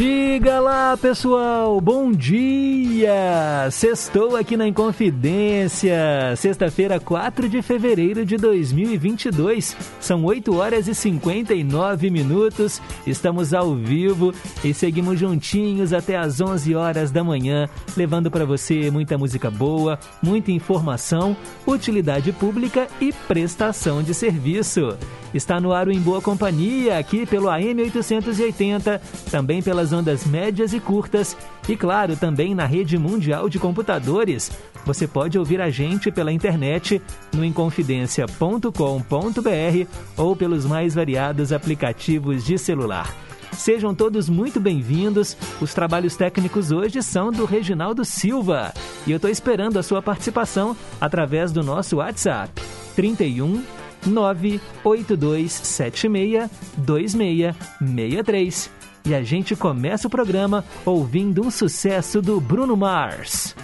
Diga lá, pessoal, bom dia! Sextou aqui na Inconfidência, sexta-feira, 4 de fevereiro de 2022. São 8 horas e 59 minutos. Estamos ao vivo e seguimos juntinhos até às 11 horas da manhã, levando para você muita música boa, muita informação, utilidade pública e prestação de serviço. Está no ar o Em Boa Companhia, aqui pelo AM 880, também pelas ondas médias e curtas e, claro, também na rede mundial de computadores. Você pode ouvir a gente pela internet no inconfidencia.com.br ou pelos mais variados aplicativos de celular. Sejam todos muito bem-vindos. Os trabalhos técnicos hoje são do Reginaldo Silva e eu estou esperando a sua participação através do nosso WhatsApp 31 982762663. E a gente começa o programa ouvindo um sucesso do Bruno Mars.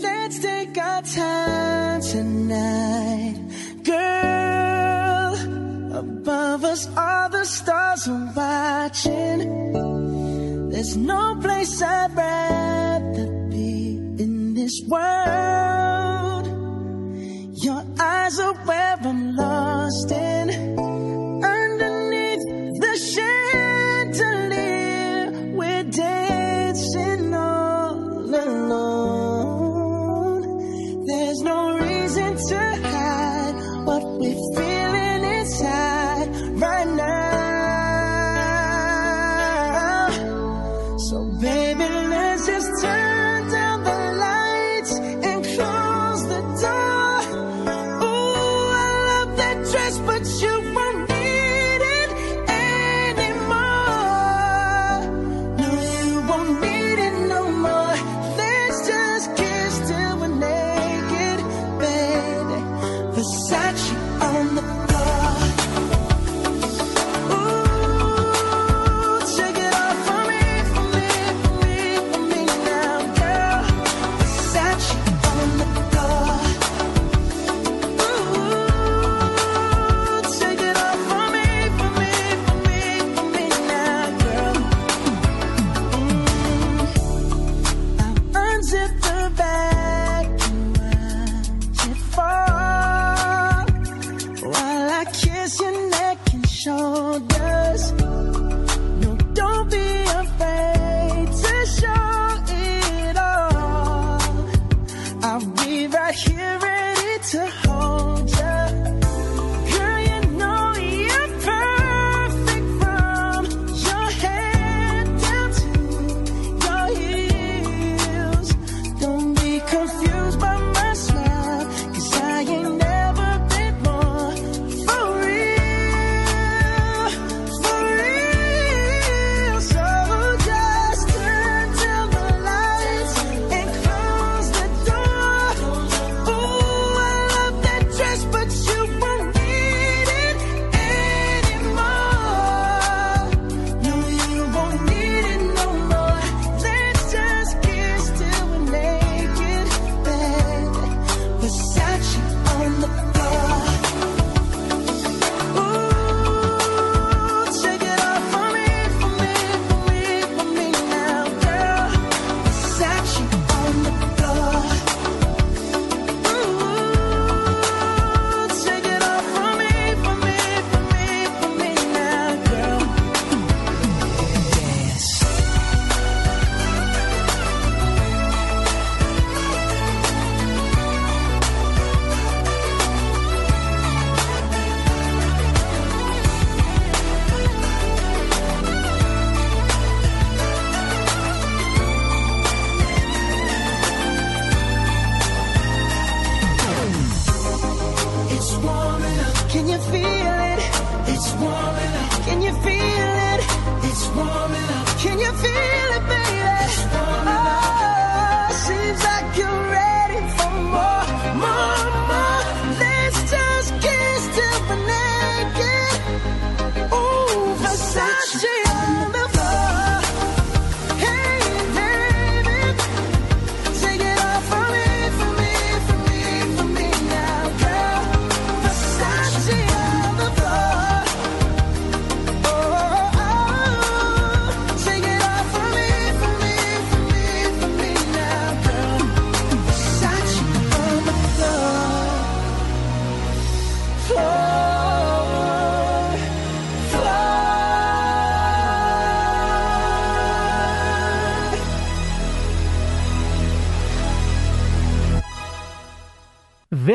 Let's take our time tonight, girl. Above us, all the stars are watching. There's no place I'd rather be in this world. Your eyes are where I'm lost in. Underneath chandelier, we're dancing all alone. There's no reason to hide what we're feeling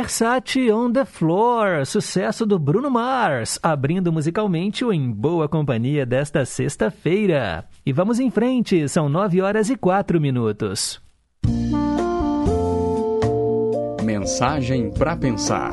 Versace on the Floor, sucesso do Bruno Mars, abrindo musicalmente o Em Boa Companhia desta sexta-feira. E vamos em frente, são nove horas e quatro minutos. Mensagem para pensar.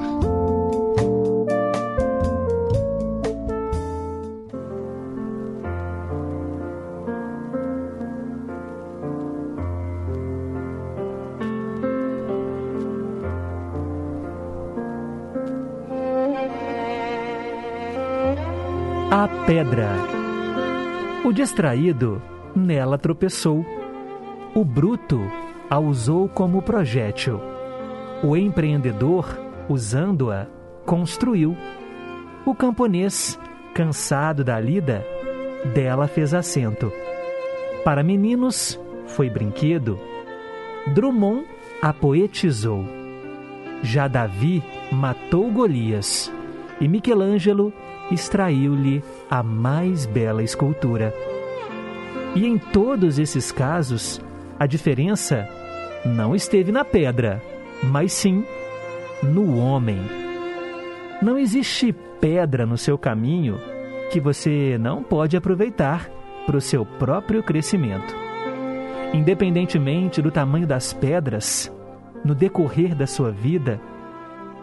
O distraído nela tropeçou. O bruto a usou como projétil. O empreendedor, usando-a, construiu. O camponês, cansado da lida, dela fez assento. Para meninos, foi brinquedo. Drummond a poetizou. Já Davi matou Golias e Michelangelo extraiu-lhe a mais bela escultura. E em todos esses casos, a diferença não esteve na pedra, mas sim no homem. Não existe pedra no seu caminho que você não pode aproveitar para o seu próprio crescimento. Independentemente do tamanho das pedras, no decorrer da sua vida,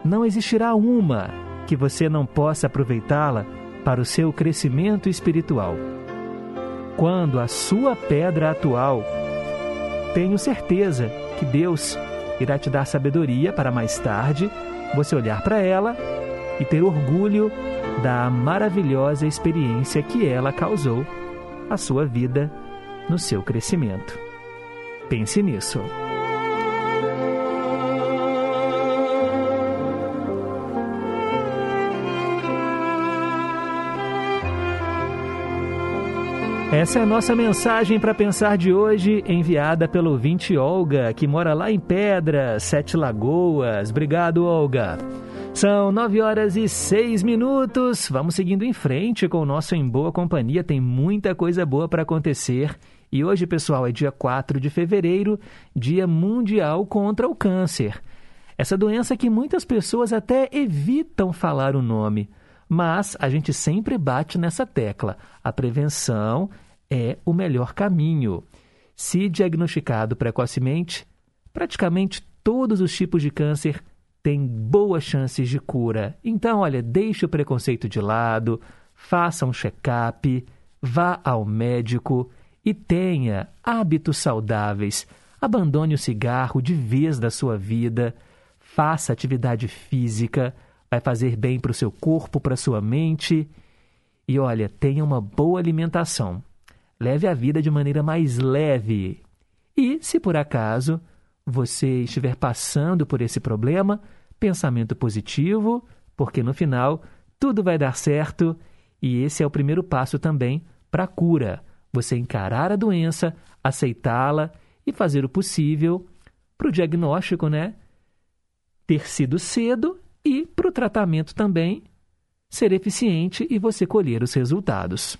não existirá uma que você não possa aproveitá-la para o seu crescimento espiritual. Quando a sua pedra atual, tenho certeza que Deus irá te dar sabedoria para mais tarde você olhar para ela e ter orgulho da maravilhosa experiência que ela causou à sua vida no seu crescimento. Pense nisso. Essa é a nossa mensagem para pensar de hoje, enviada pelo ouvinte Olga, que mora lá em Pedra, Sete Lagoas. Obrigado, Olga. São nove horas e seis minutos. Vamos seguindo em frente com o nosso Em Boa Companhia. Tem muita coisa boa para acontecer. E hoje, pessoal, é dia 4 de fevereiro, Dia Mundial contra o Câncer. Essa doença que muitas pessoas até evitam falar o nome. Mas a gente sempre bate nessa tecla. A prevenção é o melhor caminho. Se diagnosticado precocemente, praticamente todos os tipos de câncer têm boas chances de cura. Então, olha, deixe o preconceito de lado, faça um check-up, vá ao médico e tenha hábitos saudáveis. Abandone o cigarro de vez da sua vida, faça atividade física, vai fazer bem para o seu corpo, para a sua mente. E olha, tenha uma boa alimentação. Leve a vida de maneira mais leve. E, se por acaso você estiver passando por esse problema, pensamento positivo, porque no final tudo vai dar certo e esse é o primeiro passo também para a cura. Você encarar a doença, aceitá-la e fazer o possível para o diagnóstico, né? Ter sido cedo e para o tratamento também ser eficiente e você colher os resultados.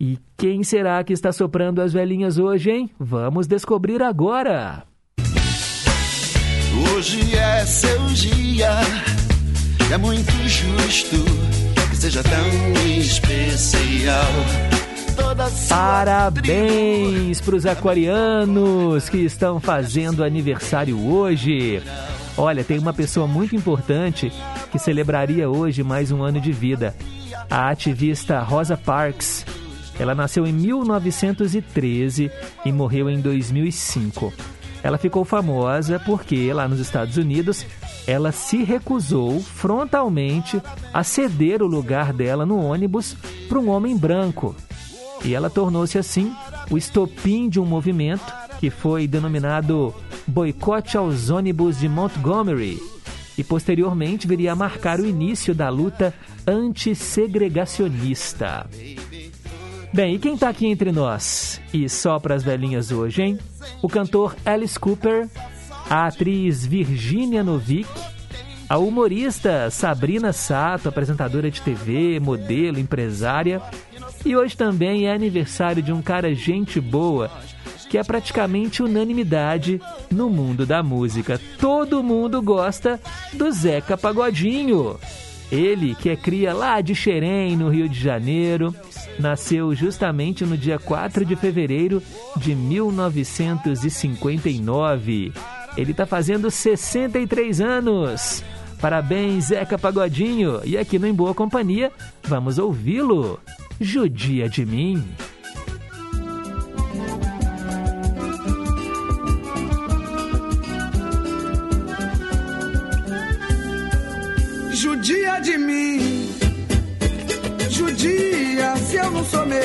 E quem será que está soprando as velhinhas hoje, hein? Vamos descobrir agora! Hoje é seu dia, é muito justo que seja tão especial. Parabéns para os aquarianos que estão fazendo aniversário hoje. Olha, tem uma pessoa muito importante que celebraria hoje mais um ano de vida. A ativista Rosa Parks ela nasceu em 1913 e morreu em 2005. Ela ficou famosa porque, lá nos Estados Unidos, ela se recusou frontalmente a ceder o lugar dela no ônibus para um homem branco. E ela tornou-se, assim, o estopim de um movimento que foi denominado Boicote aos Ônibus de Montgomery e posteriormente viria a marcar o início da luta antissegregacionista. Bem, e quem tá aqui entre nós? E só para as velhinhas hoje, hein? O cantor Alice Cooper, a atriz Virginia Novick, a humorista Sabrina Sato, apresentadora de TV, modelo, empresária. E hoje também é aniversário de um cara gente boa que é praticamente unanimidade no mundo da música. Todo mundo gosta do Zeca Pagodinho. Ele, que é cria lá de Xerém, no Rio de Janeiro, nasceu justamente no dia 4 de fevereiro de 1959. Ele está fazendo 63 anos. Parabéns, Zeca Pagodinho. E aqui no Em Boa Companhia, vamos ouvi-lo. Judia de mim.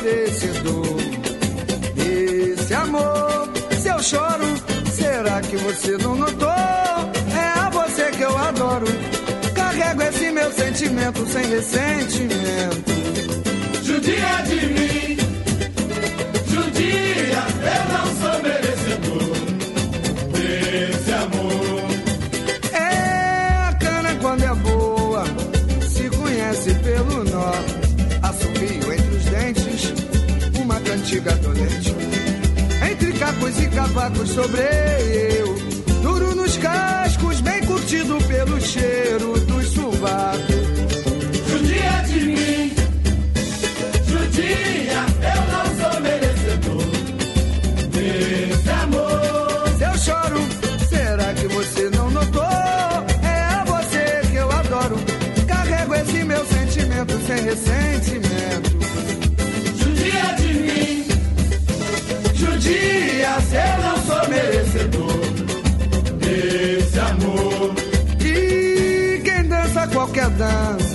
Merecedor desse amor. Se eu choro, será que você não notou? É a você que eu adoro. Carrego esse meu sentimento sem ressentimento. Judia de mim, dolente. Entre cacos e cavacos sobre eu, duro nos cascos, bem curtido pelo cheiro dos sovacos.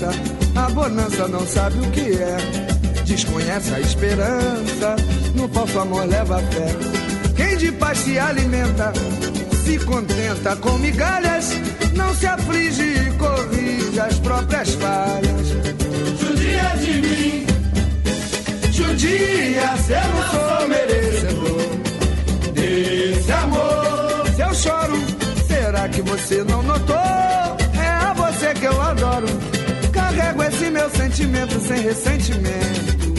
Dança, a bonança não sabe o que é. Desconhece a esperança, no falso amor leva fé. Quem de paz se alimenta, se contenta com migalhas, não se aflige e corrige as próprias falhas. Judia de mim, Judia, se eu não sou merecedor desse amor. Se eu choro, será que você não notou? É a você que eu adoro. Esse meu sentimento sem ressentimento.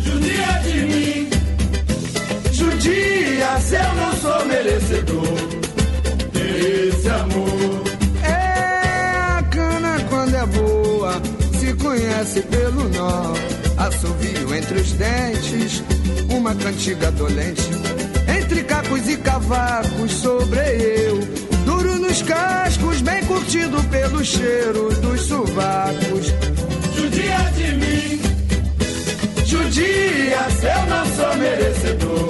Judia de mim, Judia, se eu não sou merecedor. desse amor. É a cana quando é boa, se conhece pelo nó. Assovio entre os dentes, uma cantiga dolente. Entre cacos e cavacos sobre eu. Nos cascos, bem curtido pelo cheiro dos sovacos. Judia de mim, Judia, se eu não sou merecedor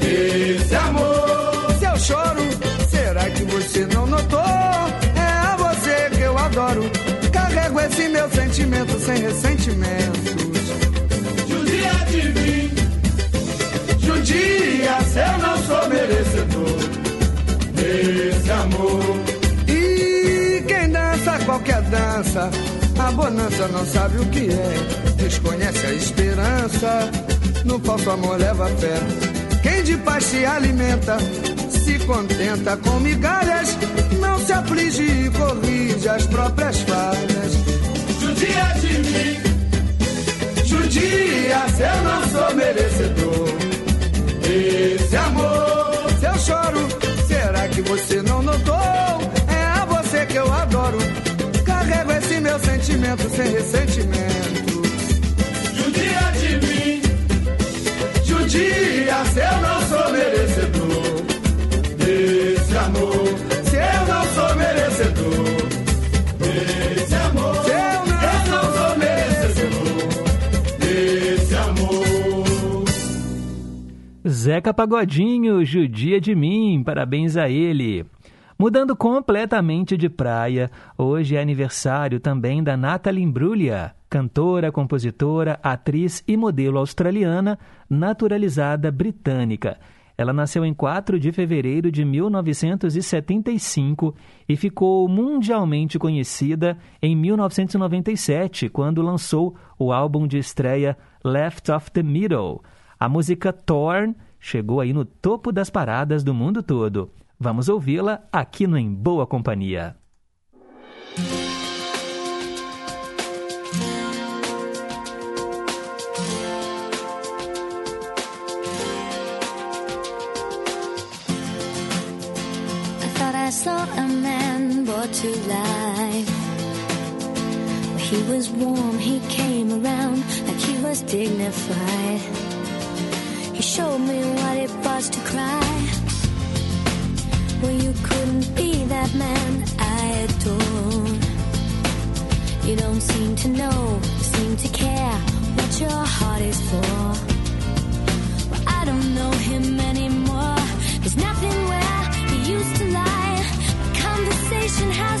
desse amor. Se eu choro, será que você não notou? É a você que eu adoro. Carrego esse meu sentimento sem ressentimentos. Judia de mim, Judia, se eu não sou merecedor desse amor. E quem dança qualquer dança, a bonança não sabe o que é. Desconhece a esperança, no falso amor leva fé. Quem de paz se alimenta, se contenta com migalhas, não se aflige e corrige as próprias falhas. Judia de mim, Judia, se eu não sou merecedor desse amor. Se eu choro, você não notou? É a você que eu adoro. Carrego esse meu sentimento sem ressentimento. Judia de mim, Judia, se eu Zeca Pagodinho, judia de mim, parabéns a ele. Mudando completamente de praia, hoje é aniversário também da Natalie Imbruglia, cantora, compositora, atriz e modelo australiana, naturalizada britânica. Ela nasceu em 4 de fevereiro de 1975 e ficou mundialmente conhecida em 1997, quando lançou o álbum de estreia Left of the Middle. A música Torn chegou aí no topo das paradas do mundo todo. Vamos ouvi-la aqui no Em Boa Companhia. to life. He was warm, he came around like he was dignified. Showed me what it was to cry. Well, you couldn't be that man I adore. You don't seem to know, seem to care what your heart is for. Well, I don't know him anymore. There's nothing where he used to lie. My conversation has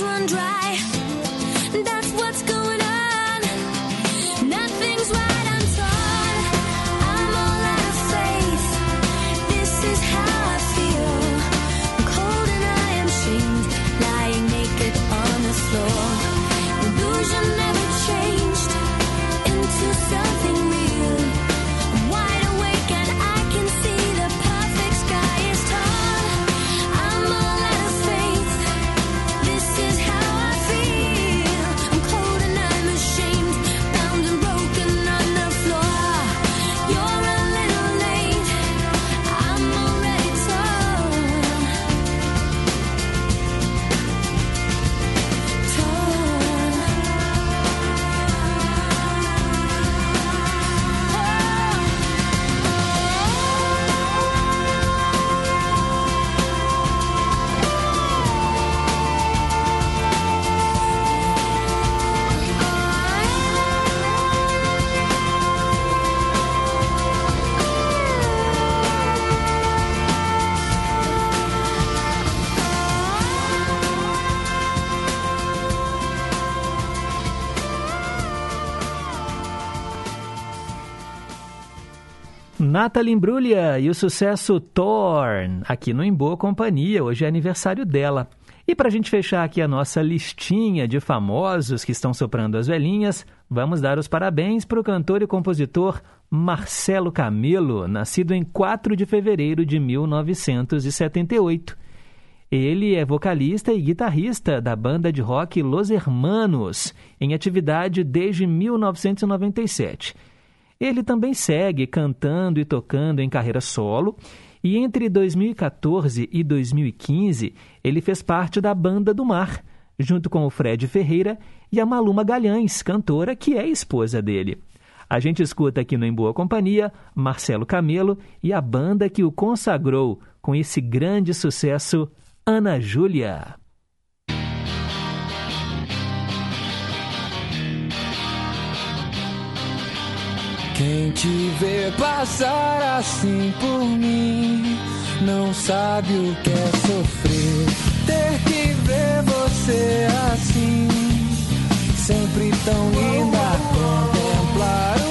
one dry Nathalie Imbruglia e o sucesso Torn, aqui no Em Boa Companhia. Hoje é aniversário dela. E para a gente fechar aqui a nossa listinha de famosos que estão soprando as velhinhas, vamos dar os parabéns para o cantor e compositor Marcelo Camelo, nascido em 4 de fevereiro de 1978. Ele é vocalista e guitarrista da banda de rock Los Hermanos, em atividade desde 1997. Ele também segue cantando e tocando em carreira solo, e entre 2014 e 2015 ele fez parte da Banda do Mar, junto com o Fred Ferreira e a Maluma Galhães, cantora que é esposa dele. A gente escuta aqui no Em Boa Companhia Marcelo Camelo e a banda que o consagrou com esse grande sucesso, Ana Júlia. Quem te vê passar assim por mim não sabe o que é sofrer. Ter que ver você assim, sempre tão linda. Contemplar o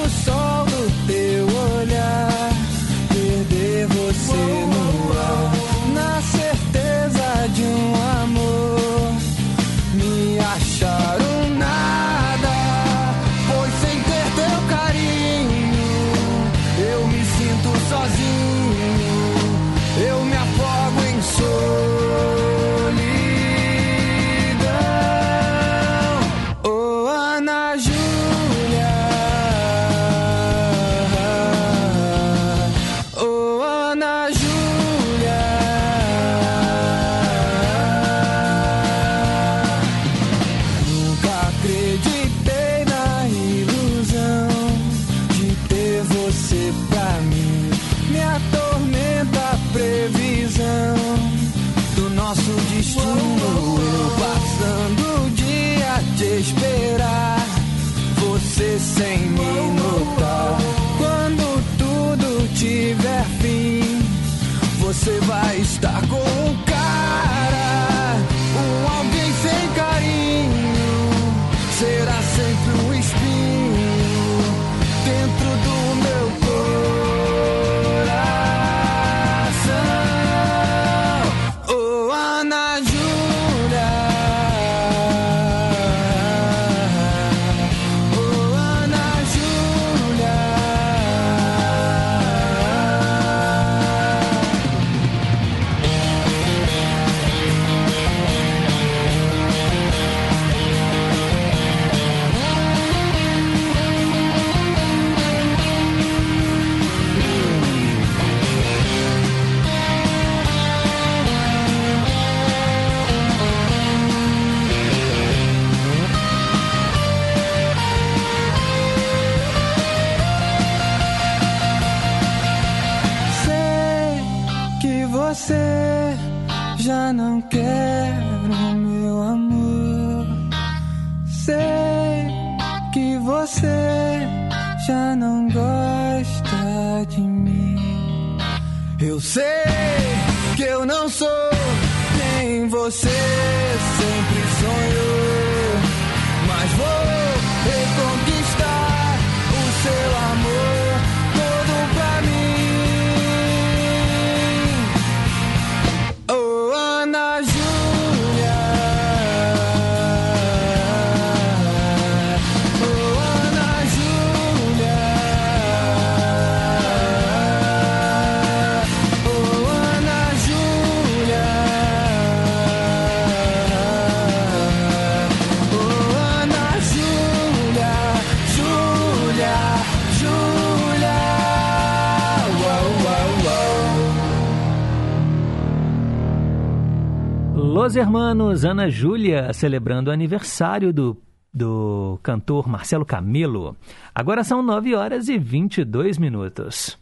Hermanos Ana Júlia celebrando o aniversário do, do cantor Marcelo Camelo. Agora são 9 horas e 22 minutos.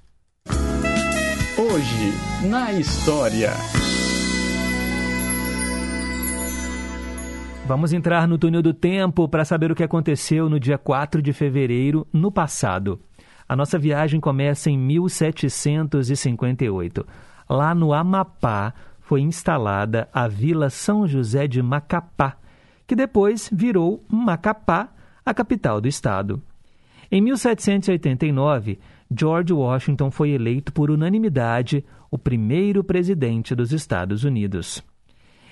Hoje, na história. Vamos entrar no túnel do tempo para saber o que aconteceu no dia 4 de fevereiro, no passado. A nossa viagem começa em 1758. Lá no Amapá, foi instalada a Vila São José de Macapá, que depois virou Macapá, a capital do estado. Em 1789, George Washington foi eleito por unanimidade o primeiro presidente dos Estados Unidos.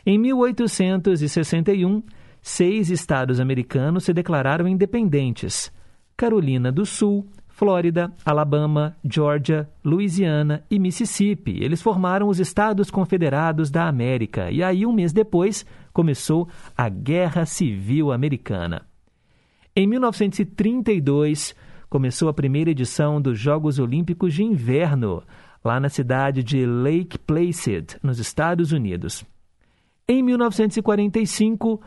Em 1861, seis estados americanos se declararam independentes: Carolina do Sul, Flórida, Alabama, Georgia, Louisiana e Mississippi. Eles formaram os Estados Confederados da América e aí, um mês depois, começou a Guerra Civil Americana. Em 1932, começou a primeira edição dos Jogos Olímpicos de Inverno, lá na cidade de Lake Placid, nos Estados Unidos. Em 1945,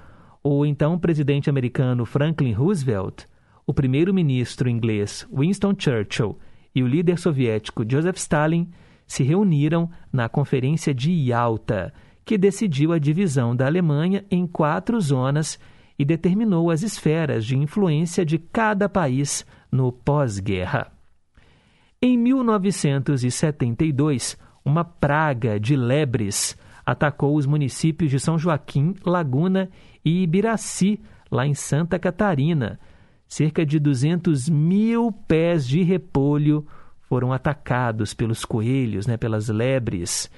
o então presidente americano Franklin Roosevelt o primeiro-ministro inglês Winston Churchill e o líder soviético Joseph Stalin se reuniram na Conferência de Yalta, que decidiu a divisão da Alemanha em quatro zonas e determinou as esferas de influência de cada país no pós-guerra. Em 1972, uma praga de lebres atacou os municípios de São Joaquim, Laguna e Ibiraci, lá em Santa Catarina, cerca de 200 mil pés de repolho foram atacados pelos coelhos, né, pelas lebres,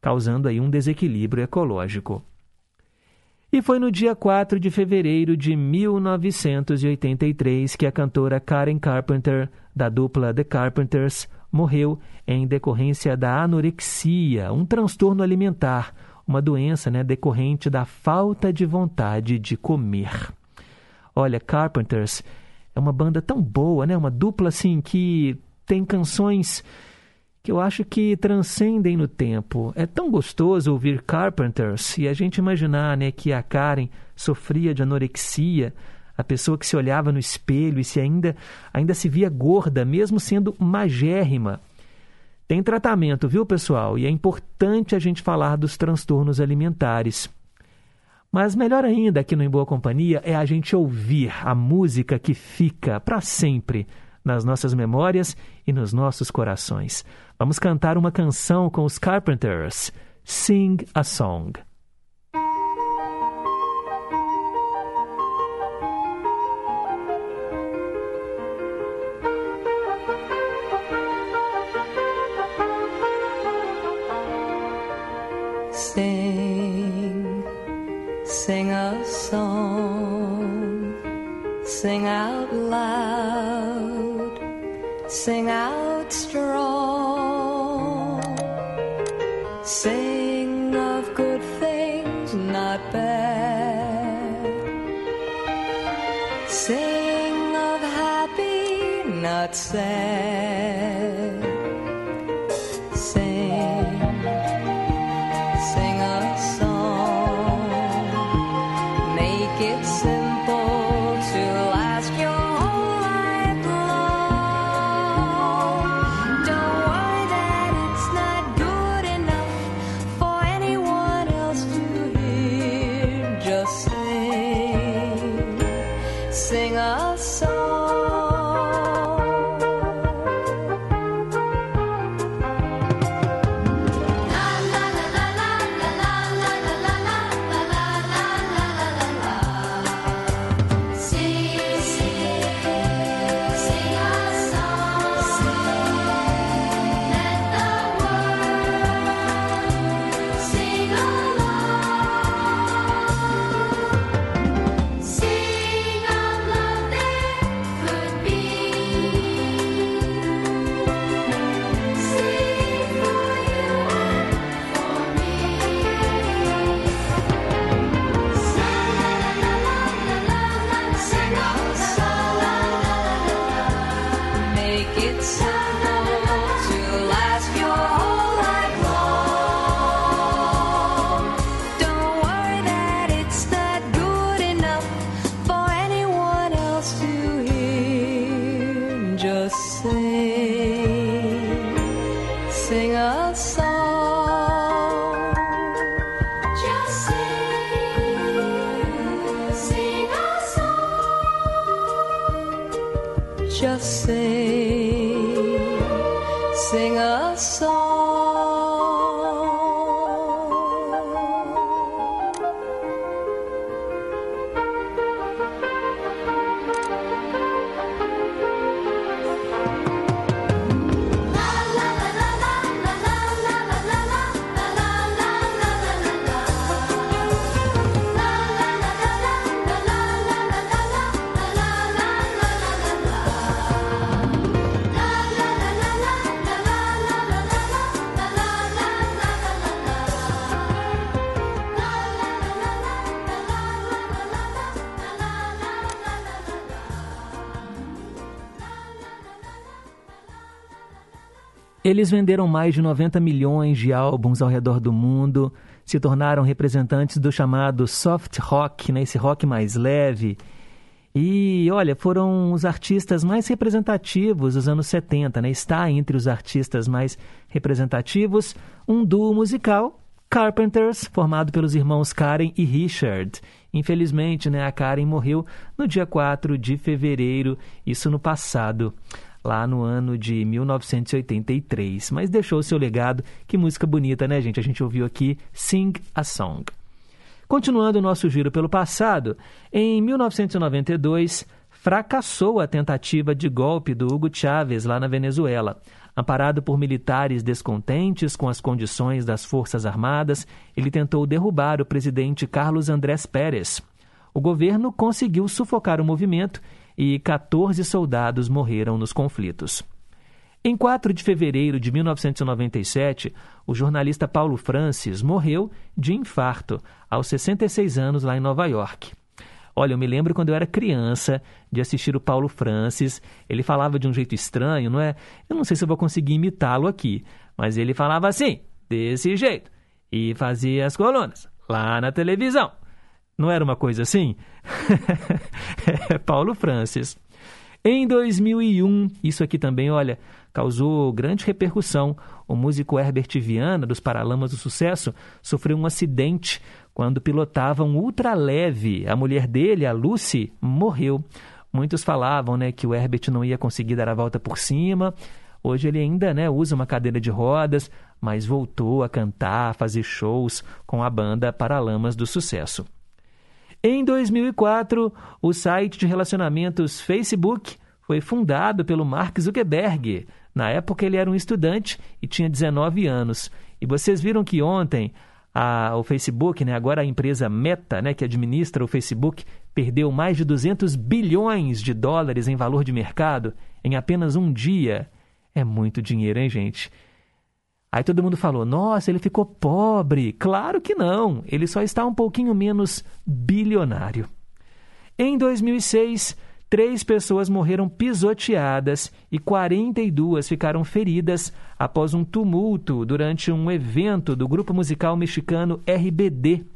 causando aí um desequilíbrio ecológico. E foi no dia 4 de fevereiro de 1983 que a cantora Karen Carpenter, da dupla The Carpenters, morreu em decorrência da anorexia, um transtorno alimentar, uma doença né, decorrente da falta de vontade de comer. Olha, Carpenters é uma banda tão boa, né? Uma dupla assim que tem canções que eu acho que transcendem no tempo. É tão gostoso ouvir Carpenters e a gente imaginar, né, que a Karen sofria de anorexia, a pessoa que se olhava no espelho e se ainda ainda se via gorda, mesmo sendo magérrima. Tem tratamento, viu, pessoal? E é importante a gente falar dos transtornos alimentares. Mas melhor ainda aqui no Em Boa Companhia é a gente ouvir a música que fica para sempre nas nossas memórias e nos nossos corações. Vamos cantar uma canção com os Carpenters. Sing a Song. Sing out loud, sing out Eles venderam mais de 90 milhões de álbuns ao redor do mundo, se tornaram representantes do chamado soft rock, né, esse rock mais leve. E olha, foram os artistas mais representativos dos anos 70, né? Está entre os artistas mais representativos um duo musical, Carpenters, formado pelos irmãos Karen e Richard. Infelizmente, né, a Karen morreu no dia 4 de fevereiro, isso no passado lá no ano de 1983, mas deixou seu legado. Que música bonita, né, gente? A gente ouviu aqui Sing a Song. Continuando o nosso giro pelo passado, em 1992 fracassou a tentativa de golpe do Hugo Chávez lá na Venezuela. Amparado por militares descontentes com as condições das Forças Armadas, ele tentou derrubar o presidente Carlos Andrés Pérez. O governo conseguiu sufocar o movimento e 14 soldados morreram nos conflitos. Em 4 de fevereiro de 1997, o jornalista Paulo Francis morreu de infarto aos 66 anos lá em Nova York. Olha, eu me lembro quando eu era criança de assistir o Paulo Francis. Ele falava de um jeito estranho, não é? Eu não sei se eu vou conseguir imitá-lo aqui, mas ele falava assim, desse jeito, e fazia as colunas lá na televisão. Não era uma coisa assim? é Paulo Francis. Em 2001, isso aqui também, olha, causou grande repercussão. O músico Herbert Viana, dos Paralamas do Sucesso, sofreu um acidente quando pilotava um ultraleve. A mulher dele, a Lucy, morreu. Muitos falavam né, que o Herbert não ia conseguir dar a volta por cima. Hoje ele ainda né, usa uma cadeira de rodas, mas voltou a cantar, a fazer shows com a banda Paralamas do Sucesso. Em 2004, o site de relacionamentos Facebook foi fundado pelo Mark Zuckerberg. Na época ele era um estudante e tinha 19 anos. E vocês viram que ontem a, o Facebook, né, agora a empresa Meta, né, que administra o Facebook, perdeu mais de 200 bilhões de dólares em valor de mercado em apenas um dia. É muito dinheiro, hein, gente? Aí todo mundo falou: nossa, ele ficou pobre. Claro que não, ele só está um pouquinho menos bilionário. Em 2006, três pessoas morreram pisoteadas e 42 ficaram feridas após um tumulto durante um evento do grupo musical mexicano RBD,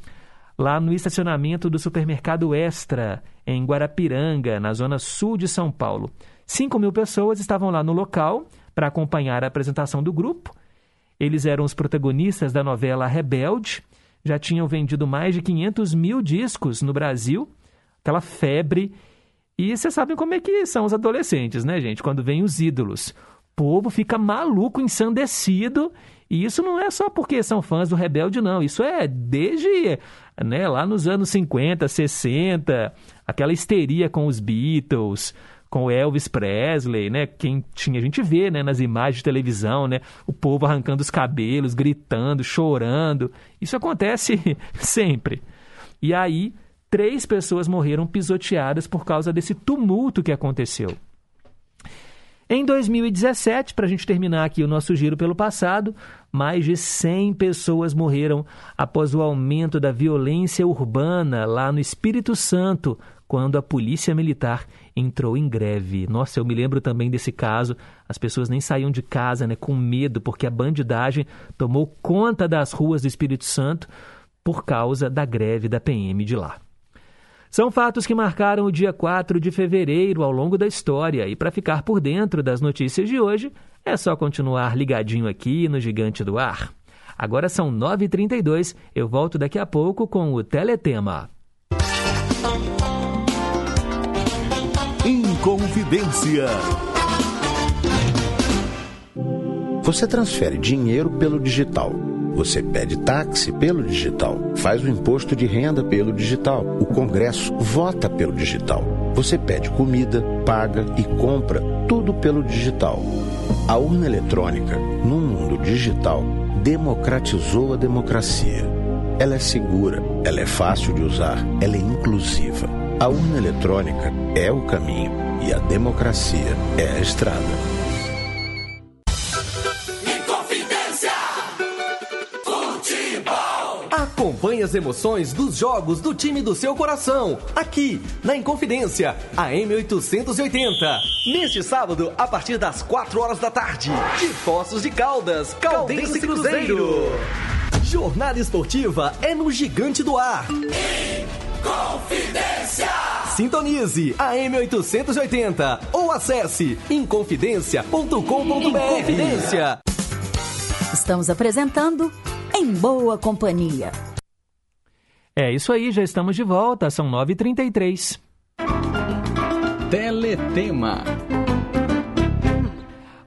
lá no estacionamento do supermercado Extra, em Guarapiranga, na zona sul de São Paulo. 5 mil pessoas estavam lá no local para acompanhar a apresentação do grupo eles eram os protagonistas da novela Rebelde, já tinham vendido mais de 500 mil discos no Brasil, aquela febre. E vocês sabem como é que são os adolescentes, né, gente? Quando vêm os ídolos. O povo fica maluco, ensandecido. E isso não é só porque são fãs do Rebelde, não. Isso é desde né, lá nos anos 50, 60, aquela histeria com os Beatles, com Elvis Presley, né? Quem tinha, a gente vê, né, nas imagens de televisão, né, o povo arrancando os cabelos, gritando, chorando. Isso acontece sempre. E aí, três pessoas morreram pisoteadas por causa desse tumulto que aconteceu. Em 2017, para a gente terminar aqui o nosso giro pelo passado, mais de 100 pessoas morreram após o aumento da violência urbana lá no Espírito Santo, quando a polícia militar entrou em greve. Nossa, eu me lembro também desse caso. As pessoas nem saíam de casa né, com medo, porque a bandidagem tomou conta das ruas do Espírito Santo por causa da greve da PM de lá. São fatos que marcaram o dia 4 de fevereiro ao longo da história. E para ficar por dentro das notícias de hoje, é só continuar ligadinho aqui no Gigante do Ar. Agora são 9h32, eu volto daqui a pouco com o Teletema. Inconfidência. Você transfere dinheiro pelo digital. Você pede táxi pelo digital. Faz o imposto de renda pelo digital. O Congresso vota pelo digital. Você pede comida, paga e compra tudo pelo digital. A urna eletrônica, no mundo digital, democratizou a democracia. Ela é segura, ela é fácil de usar, ela é inclusiva. A urna eletrônica é o caminho e a democracia é a estrada. Inconfidência. Futebol. Acompanhe as emoções dos jogos do time do seu coração, aqui na Inconfidência, a M880. Neste sábado, a partir das 4 horas da tarde, de Poços de Caldas, Caldense e Cruzeiro. Jornada esportiva é no Gigante do Ar. Inconfidência! Sintonize a M880 ou acesse inconfidencia.com.br. Inconfidência. Estamos apresentando Em Boa Companhia. É isso aí, já estamos de volta, são 9h33. Teletema.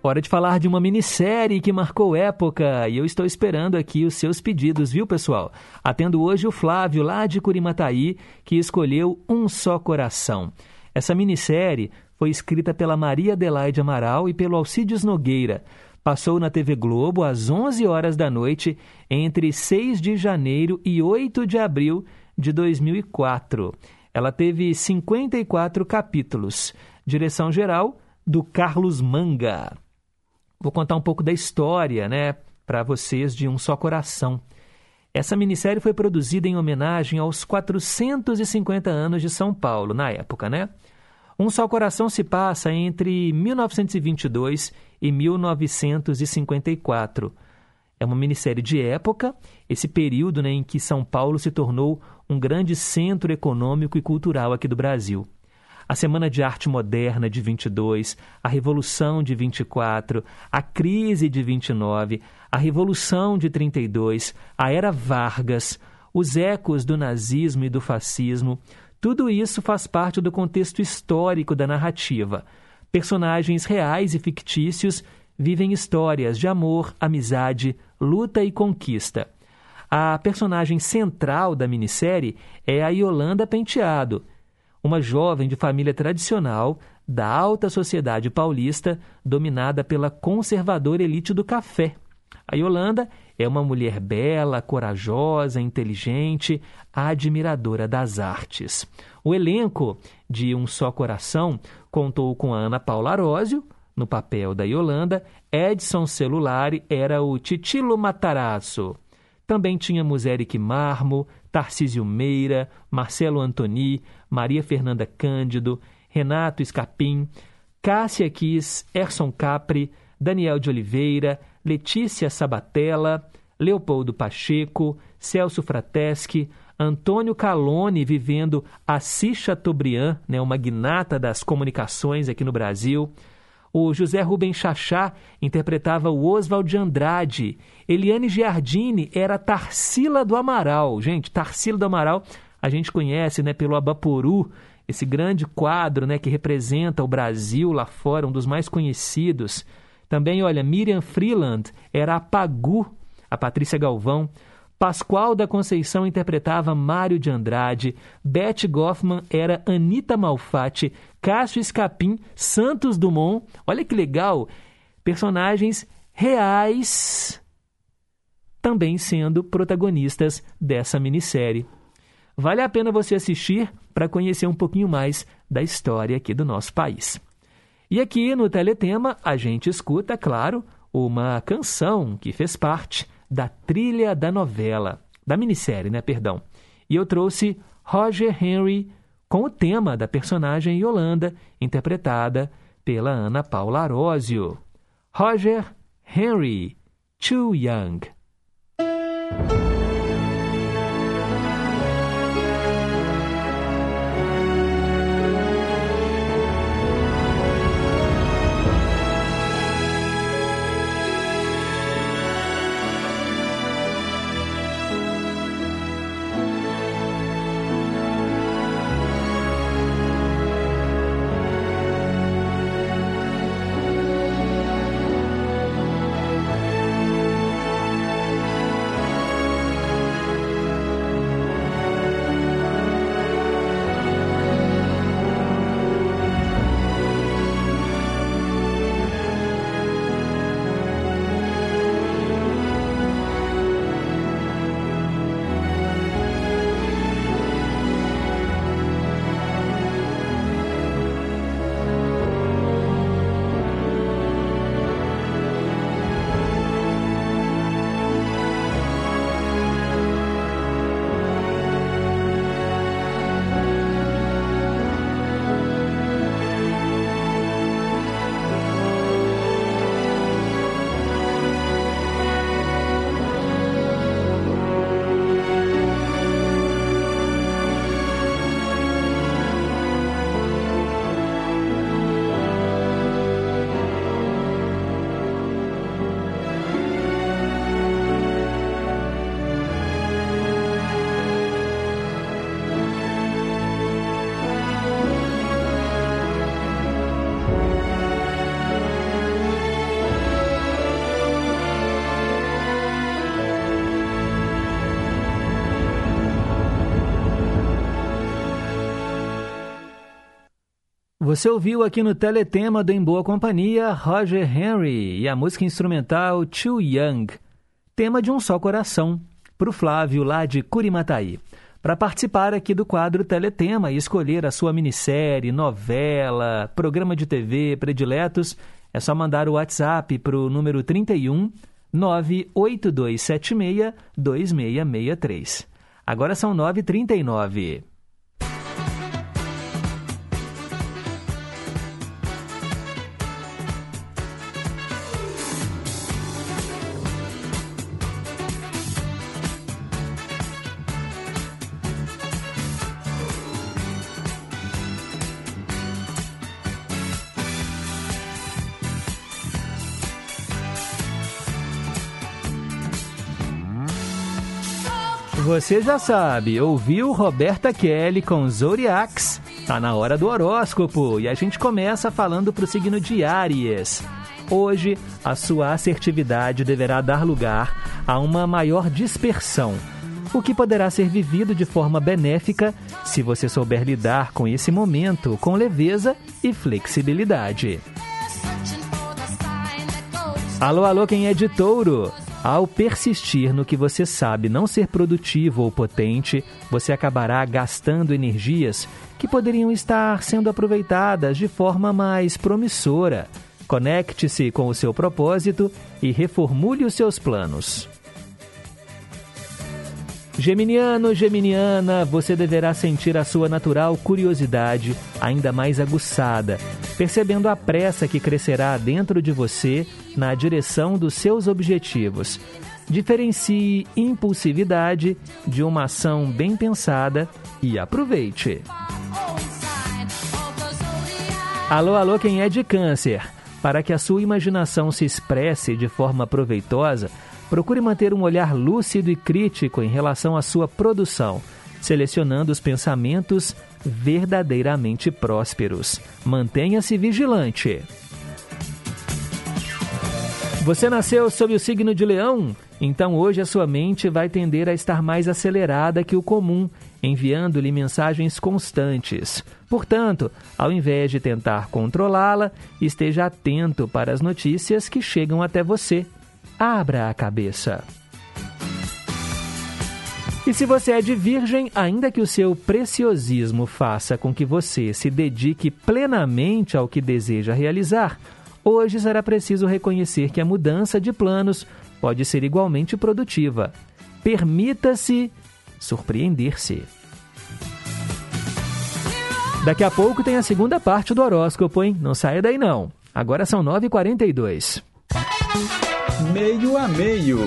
Hora de falar de uma minissérie que marcou época e eu estou esperando aqui os seus pedidos, viu, pessoal? Atendo hoje o Flávio, lá de Curimataí, que escolheu Um Só Coração. Essa minissérie foi escrita pela Maria Adelaide Amaral e pelo Alcides Nogueira. Passou na TV Globo às 11 horas da noite entre 6 de janeiro e 8 de abril de 2004. Ela teve 54 capítulos. Direção geral do Carlos Manga. Vou contar um pouco da história, né, para vocês de Um Só Coração. Essa minissérie foi produzida em homenagem aos 450 anos de São Paulo, na época, né? Um Só Coração se passa entre 1922 e 1954. É uma minissérie de época, esse período né, em que São Paulo se tornou um grande centro econômico e cultural aqui do Brasil. A Semana de Arte Moderna de 22, a Revolução de 24, a Crise de 29, a Revolução de 32, a Era Vargas, os ecos do nazismo e do fascismo, tudo isso faz parte do contexto histórico da narrativa. Personagens reais e fictícios vivem histórias de amor, amizade, luta e conquista. A personagem central da minissérie é a Yolanda Penteado, uma jovem de família tradicional da alta sociedade paulista, dominada pela conservadora elite do café. A Yolanda é uma mulher bela, corajosa, inteligente, admiradora das artes. O elenco de Um Só Coração contou com a Ana Paula Arósio, no papel da Yolanda, Edson Celulari era o Titilo Matarazzo. Também tínhamos Eric Marmo, Tarcísio Meira, Marcelo Antoni, Maria Fernanda Cândido, Renato Escapim, Cássia Kiss, Erson Capri, Daniel de Oliveira, Letícia Sabatella, Leopoldo Pacheco, Celso Frateschi, Antônio Calone vivendo Assis Chateaubriand, né, uma magnata das comunicações aqui no Brasil, o José Rubem Chachá interpretava o Oswald de Andrade. Eliane Giardini era Tarsila do Amaral. Gente, Tarsila do Amaral a gente conhece né, pelo Abaporu, esse grande quadro né, que representa o Brasil lá fora, um dos mais conhecidos. Também, olha, Miriam Freeland era a Pagu, a Patrícia Galvão. Pascoal da Conceição interpretava Mário de Andrade, Beth Goffman era Anita Malfatti, Cássio Escapim, Santos Dumont. Olha que legal! Personagens reais também sendo protagonistas dessa minissérie. Vale a pena você assistir para conhecer um pouquinho mais da história aqui do nosso país. E aqui no Teletema a gente escuta, claro, uma canção que fez parte da trilha da novela, da minissérie, né, perdão. E eu trouxe Roger Henry com o tema da personagem Yolanda, interpretada pela Ana Paula Arósio. Roger Henry, Too Young. Você ouviu aqui no Teletema do Em Boa Companhia Roger Henry e a música instrumental Too Young, tema de um só coração, para o Flávio lá de Curimataí. Para participar aqui do quadro Teletema e escolher a sua minissérie, novela, programa de TV prediletos, É só mandar o WhatsApp para o número 31 98276 2663. Agora são 9h39. Você já sabe, ouviu Roberta Kelly com Zodiacs? Tá na hora do horóscopo e a gente começa falando pro signo de Áries. Hoje, a sua assertividade deverá dar lugar a uma maior dispersão, o que poderá ser vivido de forma benéfica se você souber lidar com esse momento com leveza e flexibilidade. Alô, alô, quem é de touro? Ao persistir no que você sabe não ser produtivo ou potente, você acabará gastando energias que poderiam estar sendo aproveitadas de forma mais promissora. Conecte-se com o seu propósito e reformule os seus planos. Geminiano, Geminiana, você deverá sentir a sua natural curiosidade ainda mais aguçada, percebendo a pressa que crescerá dentro de você na direção dos seus objetivos. Diferencie impulsividade de uma ação bem pensada e aproveite. Alô, alô, quem é de câncer? Para que a sua imaginação se expresse de forma proveitosa, procure manter um olhar lúcido e crítico em relação à sua produção, selecionando os pensamentos verdadeiramente prósperos. Mantenha-se vigilante. Você nasceu sob o signo de Leão? Então hoje a sua mente vai tender a estar mais acelerada que o comum, enviando-lhe mensagens constantes. Portanto, ao invés de tentar controlá-la, esteja atento para as notícias que chegam até você. Abra a cabeça. E se você é de virgem, ainda que o seu preciosismo faça com que você se dedique plenamente ao que deseja realizar, hoje será preciso reconhecer que a mudança de planos pode ser igualmente produtiva. Permita-se surpreender-se. Daqui a pouco tem a segunda parte do horóscopo, hein? Não saia daí não. Agora são 9h42. Meio a meio.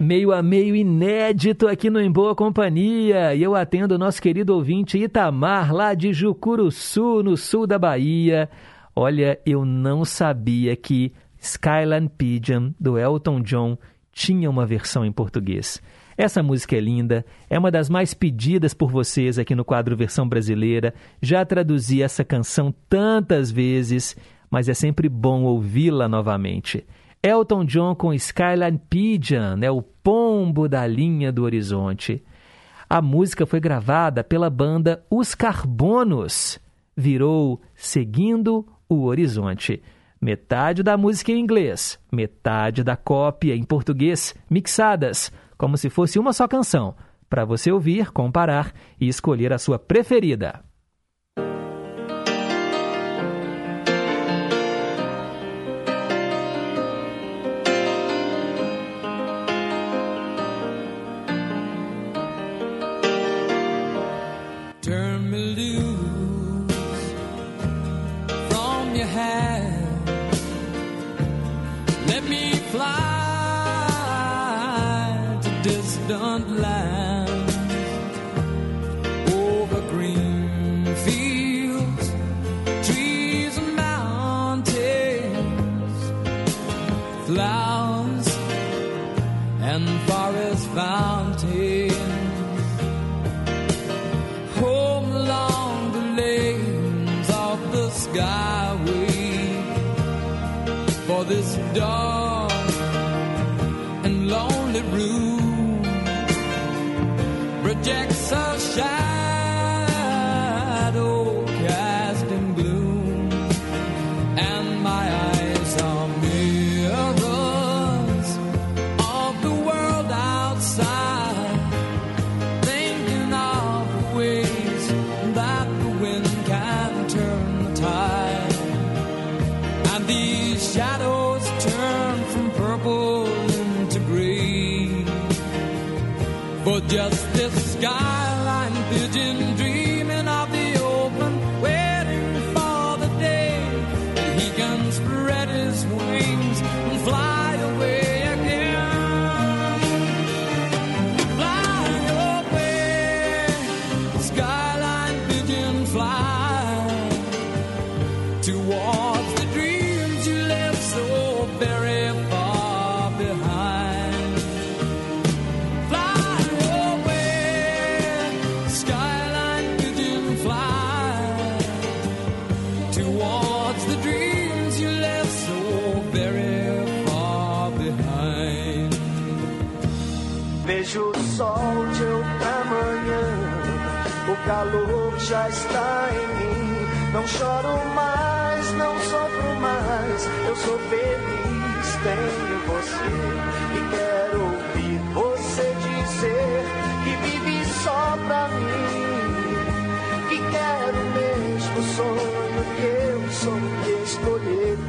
Meio a meio inédito aqui no Em Boa Companhia. E eu atendo o nosso querido ouvinte Itamar, lá de Jucuruçu, no sul da Bahia. Olha, eu não sabia que Skyline Pigeon, do Elton John, tinha uma versão em português. Essa música é linda, é uma das mais pedidas por vocês aqui no quadro Versão Brasileira. Já traduzi essa canção tantas vezes, mas é sempre bom ouvi-la novamente. Elton John com Skyline Pigeon, é o pombo da linha do horizonte. A música foi gravada pela banda Os Carbonos. Virou Seguindo o Horizonte. Metade da música em inglês, metade da cópia em português, mixadas, como se fosse uma só canção, para você ouvir, comparar e escolher a sua preferida. Dark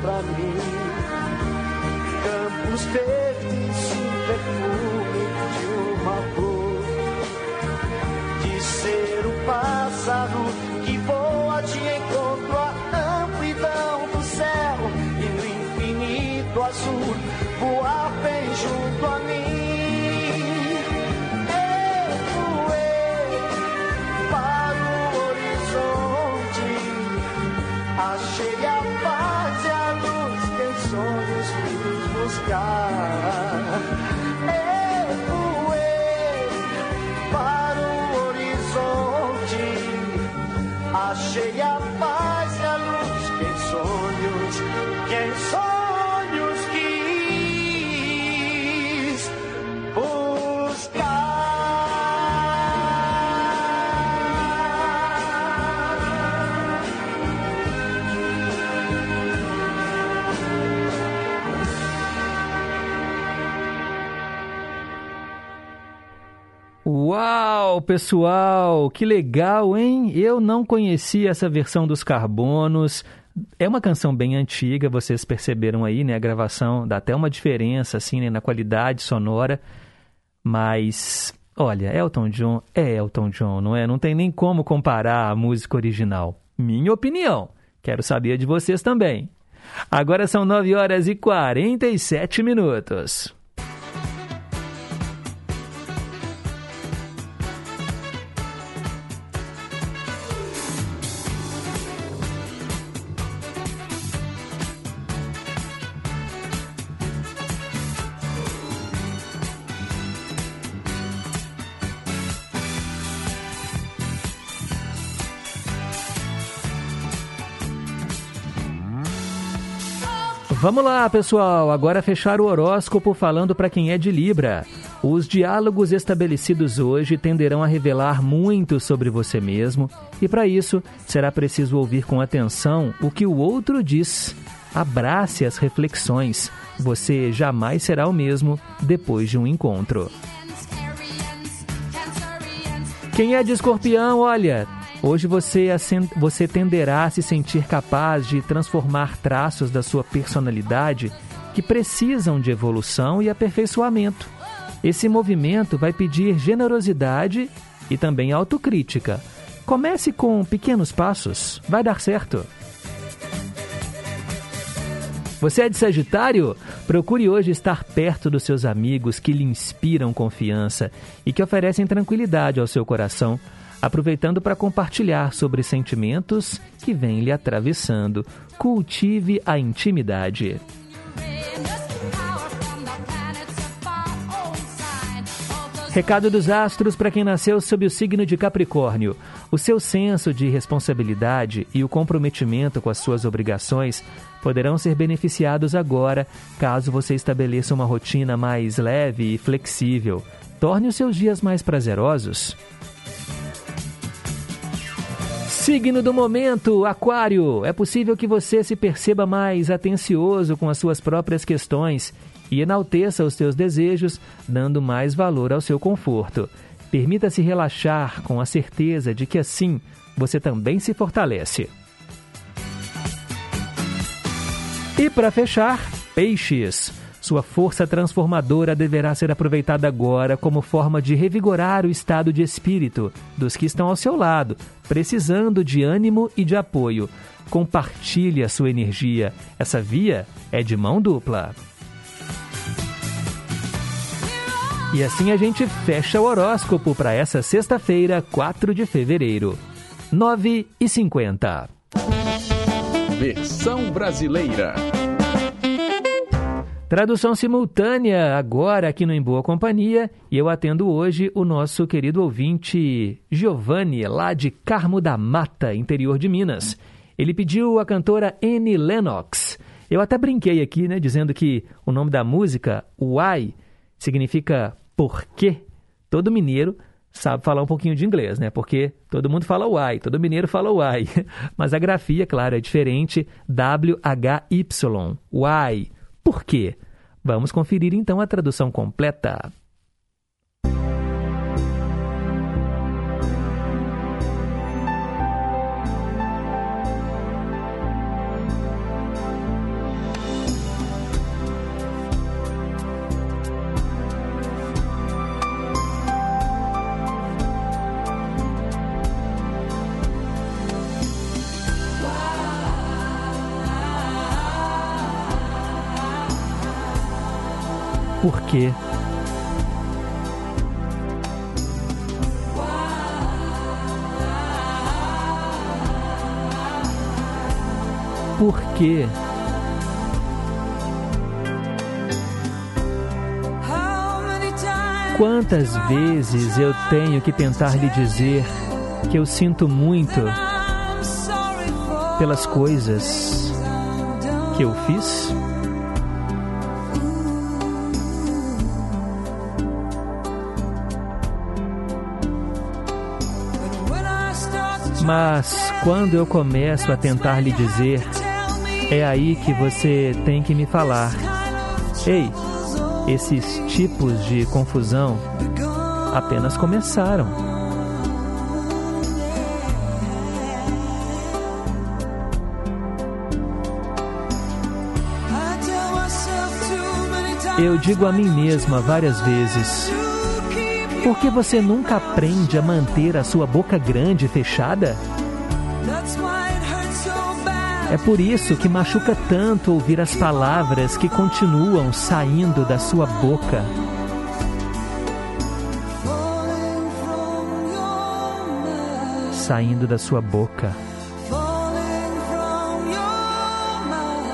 pra mim. Campos verdes, Achei a paz e a luz que em sonhos, que em Uau, pessoal, que legal, hein? Eu não conhecia essa versão dos Carbonos. É uma canção bem antiga, vocês perceberam aí, né? A gravação dá até uma diferença, assim, né? na qualidade sonora. Mas, olha, Elton John é Elton John, não é? Não tem nem como comparar a música original. Minha opinião. Quero saber de vocês também. Agora são 9 horas e 47 minutos. Vamos lá, pessoal. Agora fechar o horóscopo falando para quem é de Libra. Os diálogos estabelecidos hoje tenderão a revelar muito sobre você mesmo, e para isso será preciso ouvir com atenção o que o outro diz. Abrace as reflexões. Você jamais será o mesmo depois de um encontro. Quem é de escorpião, olha, hoje você, você tenderá a se sentir capaz de transformar traços da sua personalidade que precisam de evolução e aperfeiçoamento. Esse movimento vai pedir generosidade e também autocrítica. Comece com pequenos passos, vai dar certo. Você é de Sagitário? Procure hoje estar perto dos seus amigos que lhe inspiram confiança e que oferecem tranquilidade ao seu coração, aproveitando para compartilhar sobre sentimentos que vêm lhe atravessando. Cultive a intimidade. Recado dos astros para quem nasceu sob o signo de Capricórnio. O seu senso de responsabilidade e o comprometimento com as suas obrigações poderão ser beneficiados agora, caso você estabeleça uma rotina mais leve e flexível. Torne os seus dias mais prazerosos. Signo do momento, Aquário. É possível que você se perceba mais atencioso com as suas próprias questões e enalteça os seus desejos, dando mais valor ao seu conforto. Permita-se relaxar com a certeza de que assim você também se fortalece. E para fechar, peixes. Sua força transformadora deverá ser aproveitada agora como forma de revigorar o estado de espírito dos que estão ao seu lado, precisando de ânimo e de apoio. Compartilhe a sua energia. Essa via é de mão dupla. E assim a gente fecha o horóscopo para essa sexta-feira, 4 de fevereiro. 9 e 50. Versão brasileira. Tradução simultânea agora aqui no Em Boa Companhia e eu atendo hoje o nosso querido ouvinte Giovanni, lá de Carmo da Mata, interior de Minas. Ele pediu a cantora Annie Lennox. Eu até brinquei aqui, né, dizendo que o nome da música, Why, significa por quê. Todo mineiro sabe falar um pouquinho de inglês, né? Porque todo mundo fala why, todo mineiro fala why. Mas a grafia, claro, é diferente. W-H-Y. Why. Por quê? Vamos conferir então a tradução completa. Quê? Quantas vezes eu tenho que tentar lhe dizer que eu sinto muito pelas coisas que eu fiz? Mas quando eu começo a tentar lhe dizer, é aí que você tem que me falar. Ei, esses tipos de confusão apenas começaram. Eu digo a mim mesma várias vezes: por que você nunca aprende a manter a sua boca grande fechada? É por isso que machuca tanto ouvir as palavras que continuam saindo da sua boca. Saindo da sua boca.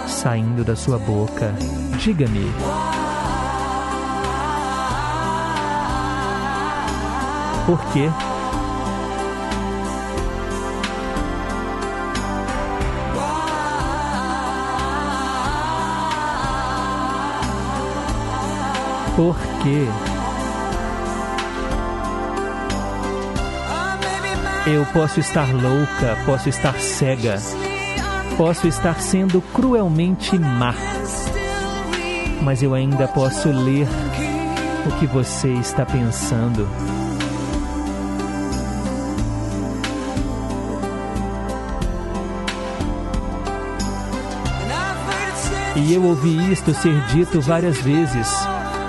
Saindo da sua boca. Diga-me. Por quê? Por quê? Eu posso estar louca, posso estar cega, posso estar sendo cruelmente má, mas eu ainda posso ler o que você está pensando. E eu ouvi isto ser dito várias vezes,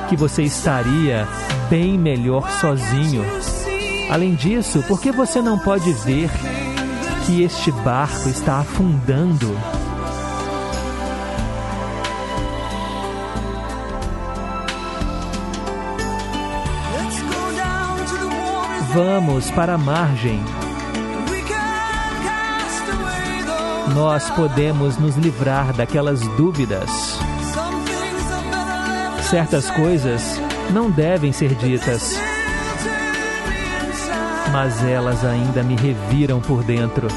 que você estaria bem melhor sozinho. Além disso, por que você não pode ver que este barco está afundando? Vamos para a margem. Nós podemos nos livrar daquelas dúvidas. Certas coisas não devem ser ditas, mas elas ainda me reviram por dentro.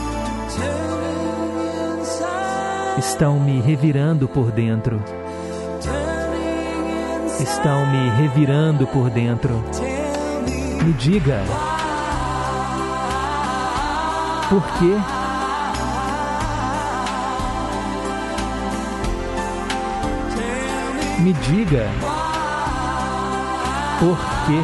Estão me revirando por dentro. Estão me revirando por dentro. Me diga. Por quê? Me diga. Por quê?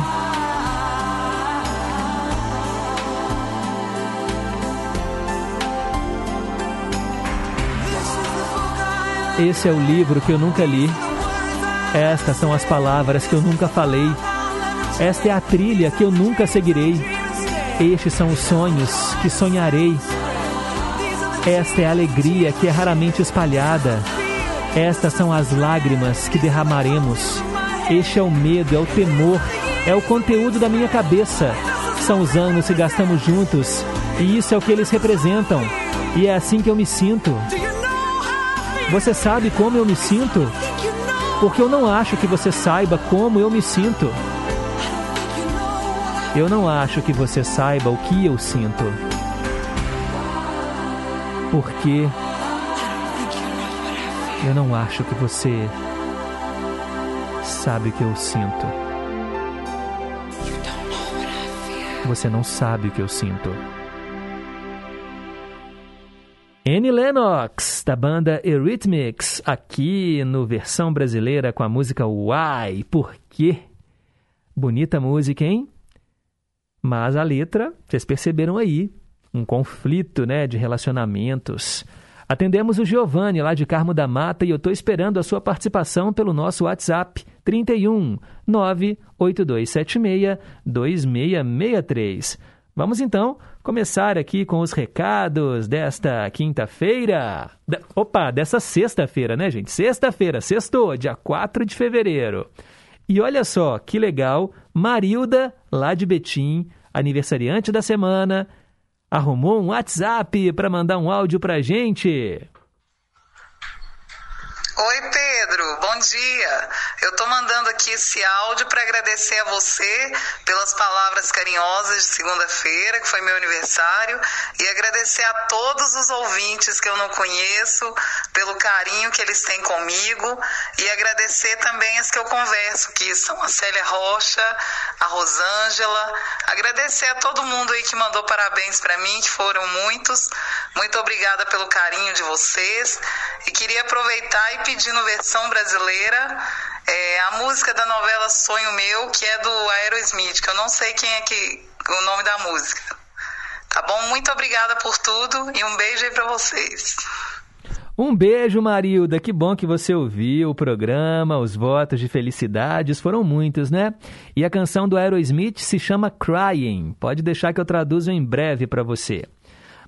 Esse é o livro que eu nunca li. Estas são as palavras que eu nunca falei. Esta é a trilha que eu nunca seguirei. Estes são os sonhos que sonharei. Esta é a alegria que é raramente espalhada. Estas são as lágrimas que derramaremos. Este é o medo, é o temor, é o conteúdo da minha cabeça. São os anos que gastamos juntos e isso é o que eles representam. E é assim que eu me sinto. Você sabe como eu me sinto? Porque eu não acho que você saiba como eu me sinto. Eu não acho que você saiba o que eu sinto. Porque eu não acho que você sabe o que eu sinto. Você não sabe o que eu sinto. Annie Lennox, da banda Eurythmics, aqui no versão brasileira com a música Why, por quê? Bonita música, hein? Mas a letra, vocês perceberam aí, um conflito, né, de relacionamentos. Atendemos o Giovanni lá de Carmo da Mata e eu estou esperando a sua participação pelo nosso WhatsApp 31 98276 2663. Vamos então começar aqui com os recados desta quinta-feira. Opa, dessa sexta-feira, né, gente? Sexta-feira, sextou, dia 4 de fevereiro. E olha só que legal, Marilda, lá de Betim, aniversariante da semana, arrumou um WhatsApp para mandar um áudio pra gente. Oi, Pedro, bom dia. Eu tô mandando aqui esse áudio para agradecer a você pelas palavras carinhosas de segunda-feira, que foi meu aniversário, e agradecer a todos os ouvintes que eu não conheço pelo carinho que eles têm comigo, e agradecer também as que eu converso, que são a Célia Rocha, a Rosângela. Agradecer a todo mundo aí que mandou parabéns para mim, que foram muitos. Muito obrigada pelo carinho de vocês. E queria aproveitar e pedindo versão brasileira é, a música da novela Sonho Meu, que é do Aerosmith, que eu não sei quem é que o nome da música. Tá bom? Muito obrigada por tudo e um beijo aí para vocês. Um beijo, Marilda. Que bom que você ouviu o programa. Os votos de felicidades foram muitos, né? E a canção do Aerosmith se chama Crying. Pode deixar que eu traduzo em breve para você.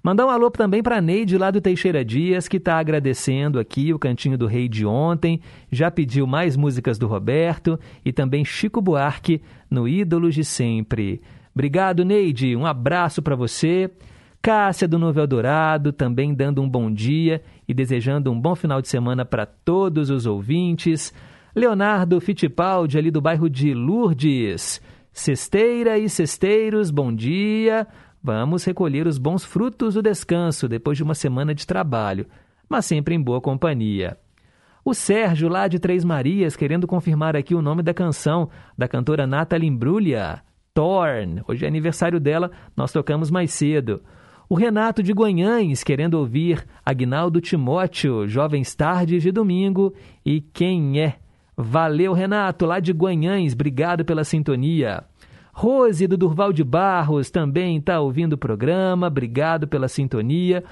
Mandar um alô também para Neide lá do Teixeira Dias, que está agradecendo aqui o Cantinho do Rei de ontem, já pediu mais músicas do Roberto e também Chico Buarque no Ídolos de Sempre. Obrigado, Neide. Um abraço para você. Cássia do Novo Eldorado também dando um bom dia e desejando um bom final de semana para todos os ouvintes. Leonardo Fittipaldi, ali do bairro de Lourdes. Cesteira e cesteiros, bom dia. Vamos recolher os bons frutos do descanso depois de uma semana de trabalho, mas sempre em boa companhia. O Sérgio, lá de Três Marias, querendo confirmar aqui o nome da canção da cantora Nathalie Imbruglia, Torn. Hoje é aniversário dela, nós tocamos mais cedo. O Renato de Guanhães, querendo ouvir Agnaldo Timóteo, Jovens Tardes de Domingo. E quem é? Valeu, Renato, lá de Guanhães, obrigado pela sintonia. Rose do Durval de Barros também está ouvindo o programa, obrigado pela sintonia.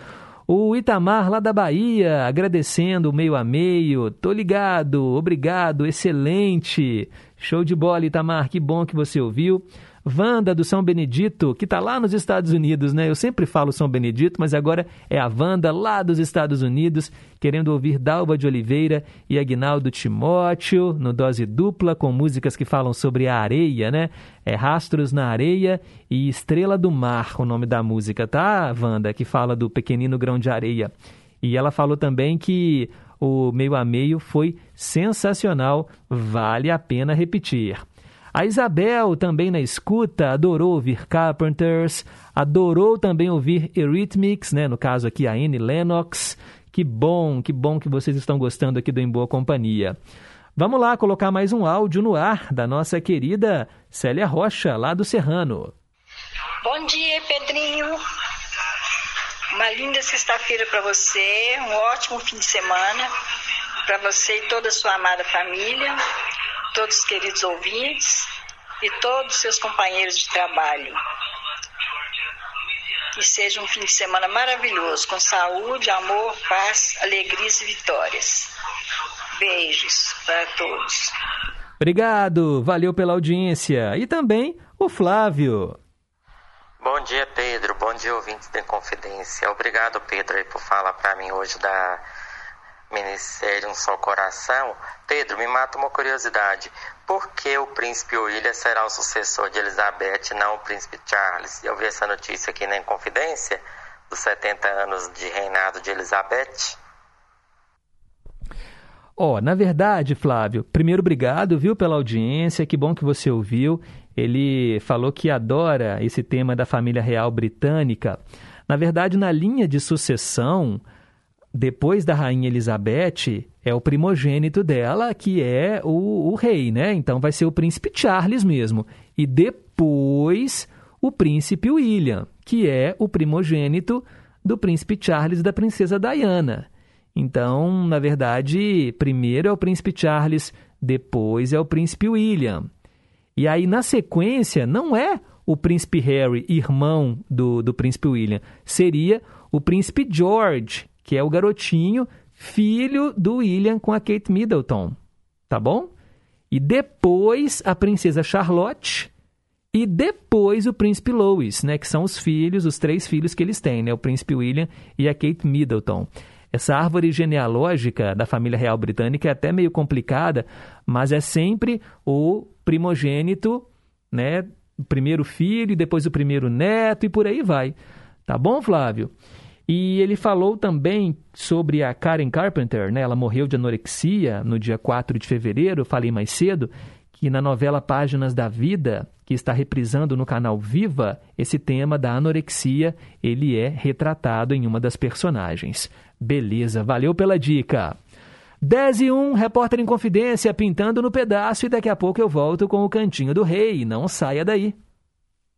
O Itamar lá da Bahia, agradecendo o meio a meio. Tô ligado, obrigado, excelente. Show de bola, Itamar, que bom que você ouviu. Wanda do São Benedito, que está lá nos Estados Unidos, né? Eu sempre falo São Benedito, mas agora é a Wanda lá dos Estados Unidos, querendo ouvir Dalva de Oliveira e Agnaldo Timóteo no dose dupla com músicas que falam sobre a areia, né? É Rastros na Areia e Estrela do Mar, o nome da música, tá, Wanda? Que fala do pequenino grão de areia. E ela falou também que o meio a meio foi sensacional, vale a pena repetir. A Isabel, também na escuta, adorou ouvir Carpenters, adorou também ouvir Eurythmics, né? no caso aqui a Annie Lennox. Que bom, que bom que vocês estão gostando aqui do Em Boa Companhia. Vamos lá colocar mais um áudio no ar da nossa querida Célia Rocha, lá do Serrano. Bom dia, Pedrinho. Uma linda sexta-feira para você, um ótimo fim de semana para você e toda a sua amada família todos os queridos ouvintes e todos os seus companheiros de trabalho. Que seja um fim de semana maravilhoso, com saúde, amor, paz, alegrias e vitórias. Beijos para todos. Obrigado, valeu pela audiência. E também o Flávio. Bom dia, Pedro. Bom dia, ouvintes da Confidência. Obrigado, Pedro, aí, por falar para mim hoje da minissérie Um Só Coração. Pedro, me mata uma curiosidade. Por que o príncipe William será o sucessor de Elizabeth, não o príncipe Charles? Eu vi essa notícia aqui na Inconfidência, dos 70 anos de reinado de Elizabeth. Ó, oh, na verdade, Flávio, primeiro obrigado, viu, pela audiência, que bom que você ouviu. Ele falou que adora esse tema da família real britânica. Na verdade, na linha de sucessão, depois da rainha Elizabeth, é o primogênito dela que é o, o rei, né? Então vai ser o príncipe Charles mesmo. E depois o príncipe William, que é o primogênito do príncipe Charles e da princesa Diana. Então, na verdade, primeiro é o príncipe Charles, depois é o príncipe William. E aí, na sequência, não é o príncipe Harry, irmão do, do príncipe William, seria o príncipe George, que é o garotinho, filho do William com a Kate Middleton. Tá bom? E depois a princesa Charlotte e depois o príncipe Louis, né, que são os filhos, os três filhos que eles têm, né, o príncipe William e a Kate Middleton. Essa árvore genealógica da família real britânica é até meio complicada, mas é sempre o primogênito, né? O primeiro filho, depois o primeiro neto e por aí vai. Tá bom, Flávio? E ele falou também sobre a Karen Carpenter, né? Ela morreu de anorexia no dia 4 de fevereiro, falei mais cedo, que na novela Páginas da Vida, que está reprisando no canal Viva, esse tema da anorexia, ele é retratado em uma das personagens. Beleza, valeu pela dica. 10 e 1, repórter em confidência, pintando no pedaço e daqui a pouco eu volto com o Cantinho do Rei. Não saia daí.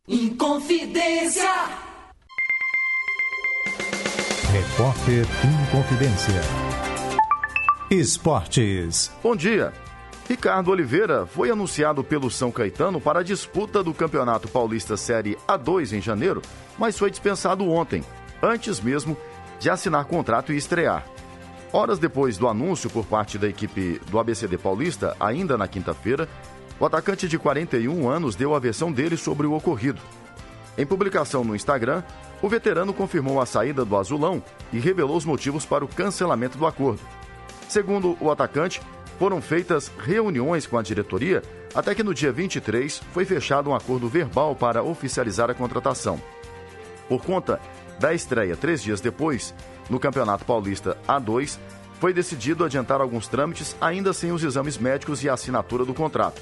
Inconfidência. Repórter em confidência. Esportes. Bom dia. Ricardo Oliveira foi anunciado pelo São Caetano para a disputa do Campeonato Paulista Série A2 em janeiro, mas foi dispensado ontem, antes mesmo de assinar contrato e estrear. Horas depois do anúncio por parte da equipe do ABCD Paulista, ainda na quinta-feira, o atacante de 41 anos deu a versão dele sobre o ocorrido. Em publicação no Instagram, o veterano confirmou a saída do azulão e revelou os motivos para o cancelamento do acordo. Segundo o atacante, foram feitas reuniões com a diretoria até que no dia 23 foi fechado um acordo verbal para oficializar a contratação. Por conta da estreia três dias depois, no Campeonato Paulista A2, foi decidido adiantar alguns trâmites ainda sem os exames médicos e a assinatura do contrato.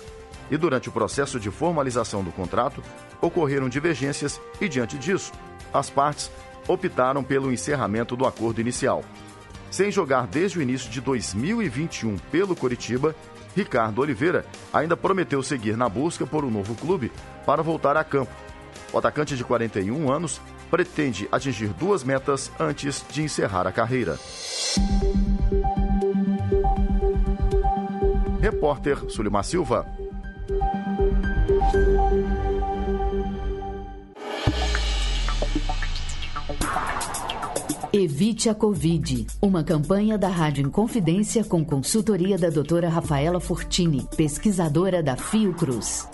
E durante o processo de formalização do contrato, ocorreram divergências e, diante disso, as partes optaram pelo encerramento do acordo inicial. Sem jogar desde o início de 2021 pelo Coritiba, Ricardo Oliveira ainda prometeu seguir na busca por um novo clube para voltar a campo. O atacante de 41 anos pretende atingir duas metas antes de encerrar a carreira. Repórter Sulimar Silva. Evite a Covid. Uma campanha da Rádio Inconfidência com consultoria da doutora Rafaela Fortini, pesquisadora da Fiocruz.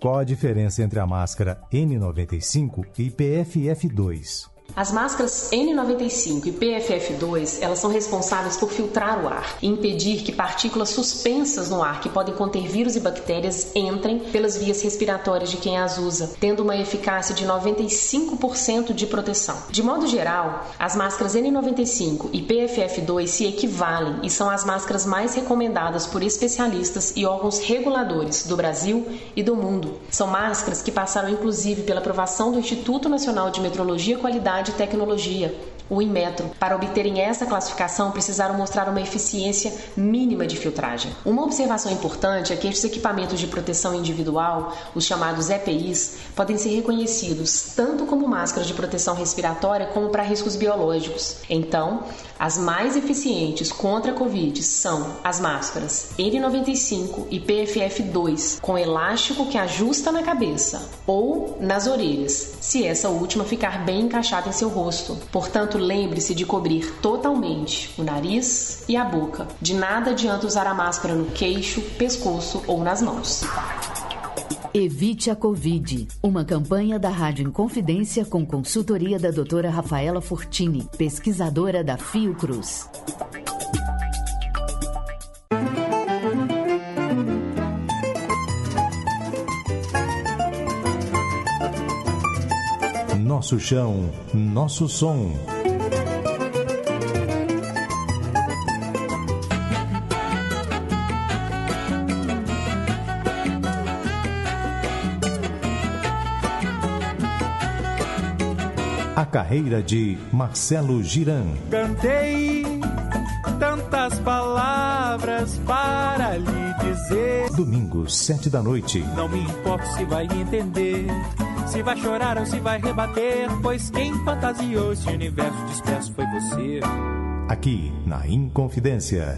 Qual a diferença entre a máscara N95 e PFF2? As máscaras N95 e PFF2, elas são responsáveis por filtrar o ar e impedir que partículas suspensas no ar que podem conter vírus e bactérias entrem pelas vias respiratórias de quem as usa, tendo uma eficácia de 95% de proteção. De modo geral, as máscaras N95 e PFF2 se equivalem e são as máscaras mais recomendadas por especialistas e órgãos reguladores do Brasil e do mundo. São máscaras que passaram inclusive pela aprovação do Instituto Nacional de Metrologia e Qualidade de Tecnologia, o Inmetro. Para obterem essa classificação, precisaram mostrar uma eficiência mínima de filtragem. Uma observação importante é que estes equipamentos de proteção individual, os chamados EPIs, podem ser reconhecidos tanto como máscaras de proteção respiratória como para riscos biológicos. Então, as mais eficientes contra a Covid são as máscaras N95 e PFF2, com elástico que ajusta na cabeça ou nas orelhas, se essa última ficar bem encaixada em seu rosto. Portanto, lembre-se de cobrir totalmente o nariz e a boca. De nada adianta usar a máscara no queixo, pescoço ou nas mãos. Evite a Covid. Uma campanha da Rádio Inconfidência com consultoria da doutora Rafaela Fortini, pesquisadora da Fiocruz. Nosso chão, nosso som. Carreira de Marcelo Giran. Cantei tantas palavras para lhe dizer. Domingo, sete da noite. Não me importa se vai entender, se vai chorar ou se vai rebater, pois quem fantasiou esse universo disperso foi você. Aqui na Inconfidência.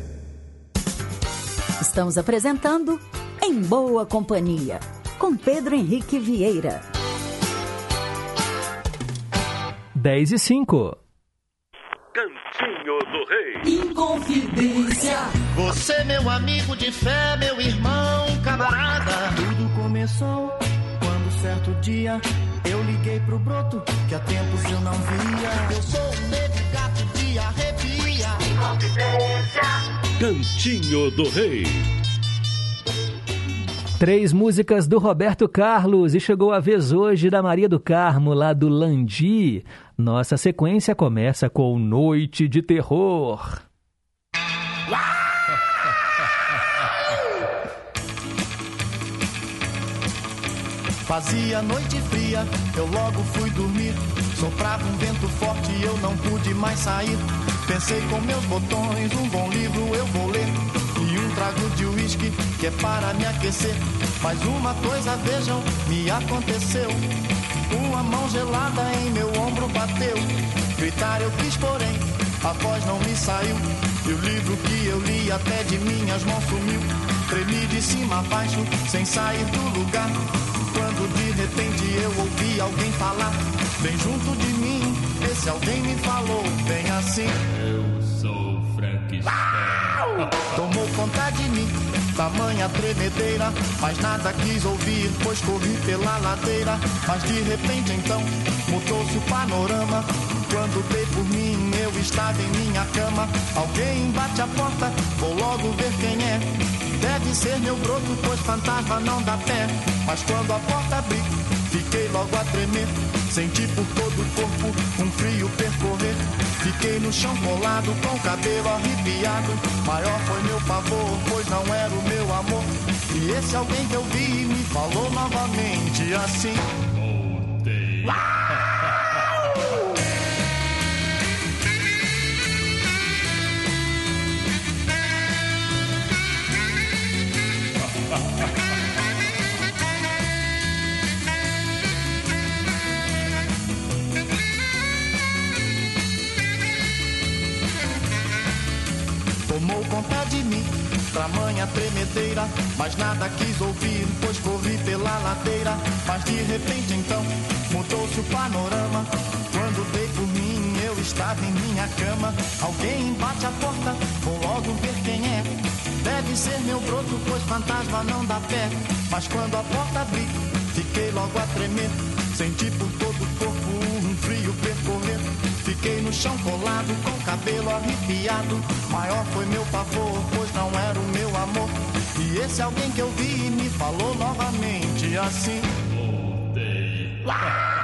Estamos apresentando Em Boa Companhia, com Pedro Henrique Vieira. 10 e 5. Cantinho do Rei. Inconfidência. Você, meu amigo de fé, meu irmão, camarada. Tudo começou quando certo dia eu liguei pro broto que há tempos eu não via. Eu sou um negro gato de arrepia. Inconfidência. Cantinho do Rei. Três músicas do Roberto Carlos e chegou a vez hoje da Maria do Carmo, lá do Landi. Nossa sequência começa com Noite de Terror. Fazia noite fria, eu logo fui dormir. Soprava um vento forte e eu não pude mais sair. Pensei com meus botões, um bom livro eu vou ler. E um trago de uísque que é para me aquecer. Mas uma coisa, vejam, me aconteceu. Uma mão gelada em meu ombro bateu. Gritar eu quis, porém, a voz não me saiu. E o livro que eu li até de minhas mãos sumiu. Tremi de cima a baixo, sem sair do lugar. Quando de repente eu ouvi alguém falar, bem junto de mim, esse alguém me falou, bem assim. Eu sou Frankenstein. Tomou conta de mim, tamanha tremedeira, mas nada quis ouvir, pois corri pela ladeira. Mas de repente então mudou-se o panorama. Quando dei por mim, eu estava em minha cama. Alguém bate a porta, vou logo ver quem é. Deve ser meu broto, pois fantasma não dá pé. Mas quando a porta abri, fiquei logo a tremer. Senti por todo o corpo um frio percorrer. Fiquei no chão colado, com o cabelo arrepiado. Maior foi meu pavor, pois não era o meu amor. E esse alguém que eu vi me falou novamente assim. Voltei. Tomou conta de mim, tamanha tremedeira, mas nada quis ouvir, pois corri pela ladeira. Mas de repente então mudou-se o panorama. Quando dei por mim, eu estava em minha cama. Alguém bate a porta, vou logo ver quem é. Deve ser meu broto, pois fantasma não dá pé. Mas quando a porta abri, fiquei logo a tremer. Senti por todo o corpo um frio percorrer. Fiquei no chão colado, com o cabelo arrepiado. Maior foi meu pavor, pois não era o meu amor. E esse alguém que eu vi me falou novamente assim. Voltei. Andando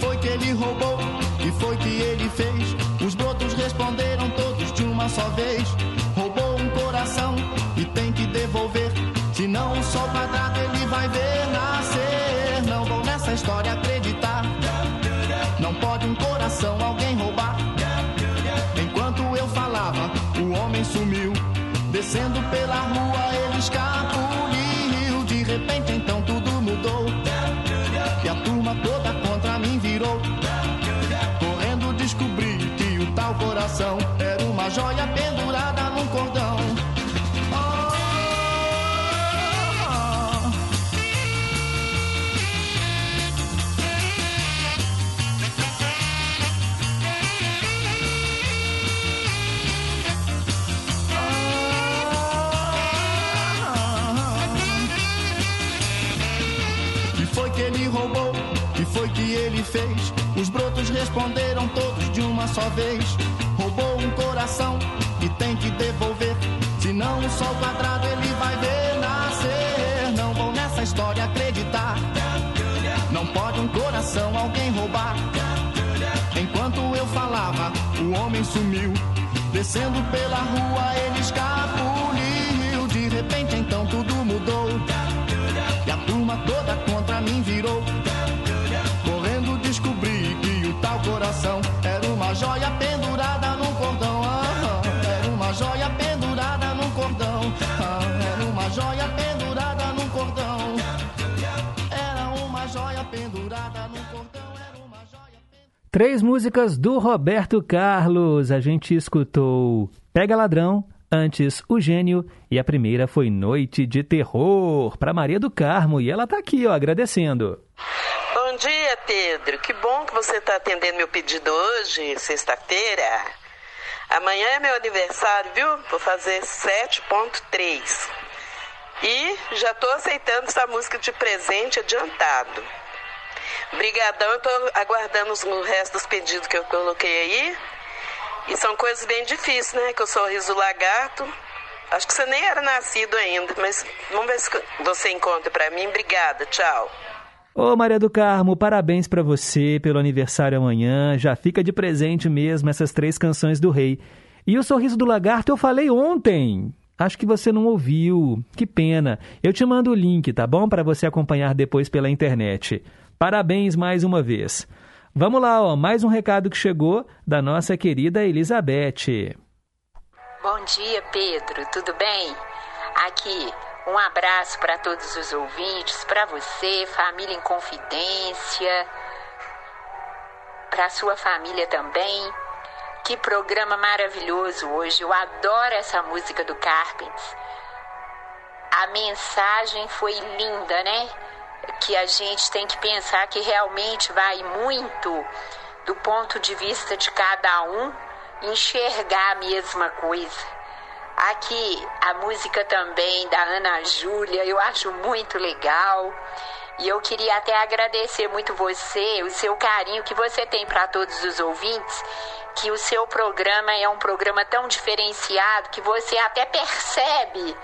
foi que ele roubou? Que foi que ele fez? Os brotos responderam todos de uma só vez. Roubou um coração e tem que devolver. Senão o sol quadrado ele vai ver nascer. Não vou nessa história acreditar. Não pode um coração alguém roubar. Enquanto eu falava, o homem sumiu. Descendo pela rua, ele escapuliu. Coração era uma joia pendurada num cordão. Que foi que ele roubou? Que foi que ele fez? Os brotos responderam todos de uma só vez. Coração e tem que devolver. Senão o sol quadrado ele vai ver nascer. Não vou nessa história acreditar. Não pode um coração alguém roubar. Enquanto eu falava, o homem sumiu. Descendo pela rua, ele escapuliu. De repente, então tudo mudou. E a turma toda contra mim virou. Três músicas do Roberto Carlos. A gente escutou Pega Ladrão, antes O Gênio e a primeira foi Noite de Terror para Maria do Carmo e ela tá aqui, ó, agradecendo. Bom dia, Pedro. Que bom que você está atendendo meu pedido hoje, sexta-feira. Amanhã é meu aniversário, viu? Vou fazer 7.3. E já estou aceitando essa música de presente adiantado. Brigadão, eu tô aguardando o resto dos pedidos que eu coloquei aí. E são coisas bem difíceis, né? Que o sorriso do lagarto. Acho que você nem era nascido ainda, mas vamos ver se você encontra pra mim. Obrigada, tchau. Ô Maria do Carmo, parabéns pra você pelo aniversário amanhã. Já fica de presente mesmo essas três canções do rei. E o Sorriso do Lagarto eu falei ontem. Acho que você não ouviu. Que pena. Eu te mando o link, tá bom? Para você acompanhar depois pela internet. Parabéns mais uma vez. Vamos lá, ó, mais um recado que chegou da nossa querida Elizabeth. Bom dia, Pedro. Tudo bem? Aqui, um abraço para todos os ouvintes, para você, família em confidência, para sua família também. Que programa maravilhoso hoje. Eu adoro essa música do Carpenters. A mensagem foi linda, né? Que a gente tem que pensar que realmente vai muito do ponto de vista de cada um enxergar a mesma coisa. Aqui a música também da Ana Júlia, eu acho muito legal. E eu queria até agradecer muito você, o seu carinho que você tem para todos os ouvintes, que o seu programa é um programa tão diferenciado que você até percebe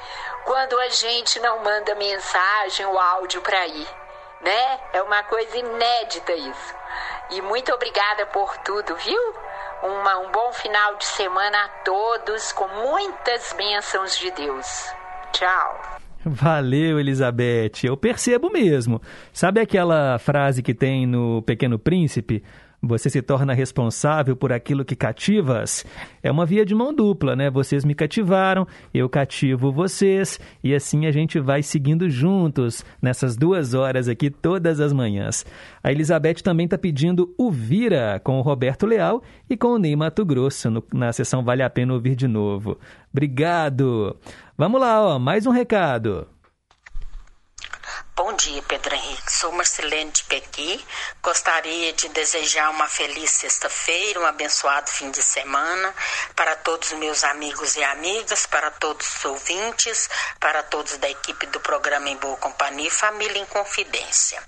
quando a gente não manda mensagem ou áudio para ir, né? É uma coisa inédita isso. E muito obrigada por tudo, viu? Uma, um bom final de semana a todos, com muitas bênçãos de Deus. Tchau. Valeu, Elizabeth. Eu percebo mesmo. Sabe aquela frase que tem no Pequeno Príncipe? Você se torna responsável por aquilo que cativas? É uma via de mão dupla, né? Vocês me cativaram, eu cativo vocês, e assim a gente vai seguindo juntos nessas duas horas aqui, todas as manhãs. A Elizabeth também está pedindo o Vira com o Roberto Leal e com o Ney Mato Grosso, no- na sessão Vale a Pena Ouvir de Novo. Obrigado! Vamos lá, ó, mais um recado. Bom dia, Pedro Henrique. Sou Marcelene de Pequi. Gostaria de desejar uma feliz sexta-feira, um abençoado fim de semana para todos os meus amigos e amigas, para todos os ouvintes, para todos da equipe do programa Em Boa Companhia e Família em Confidência.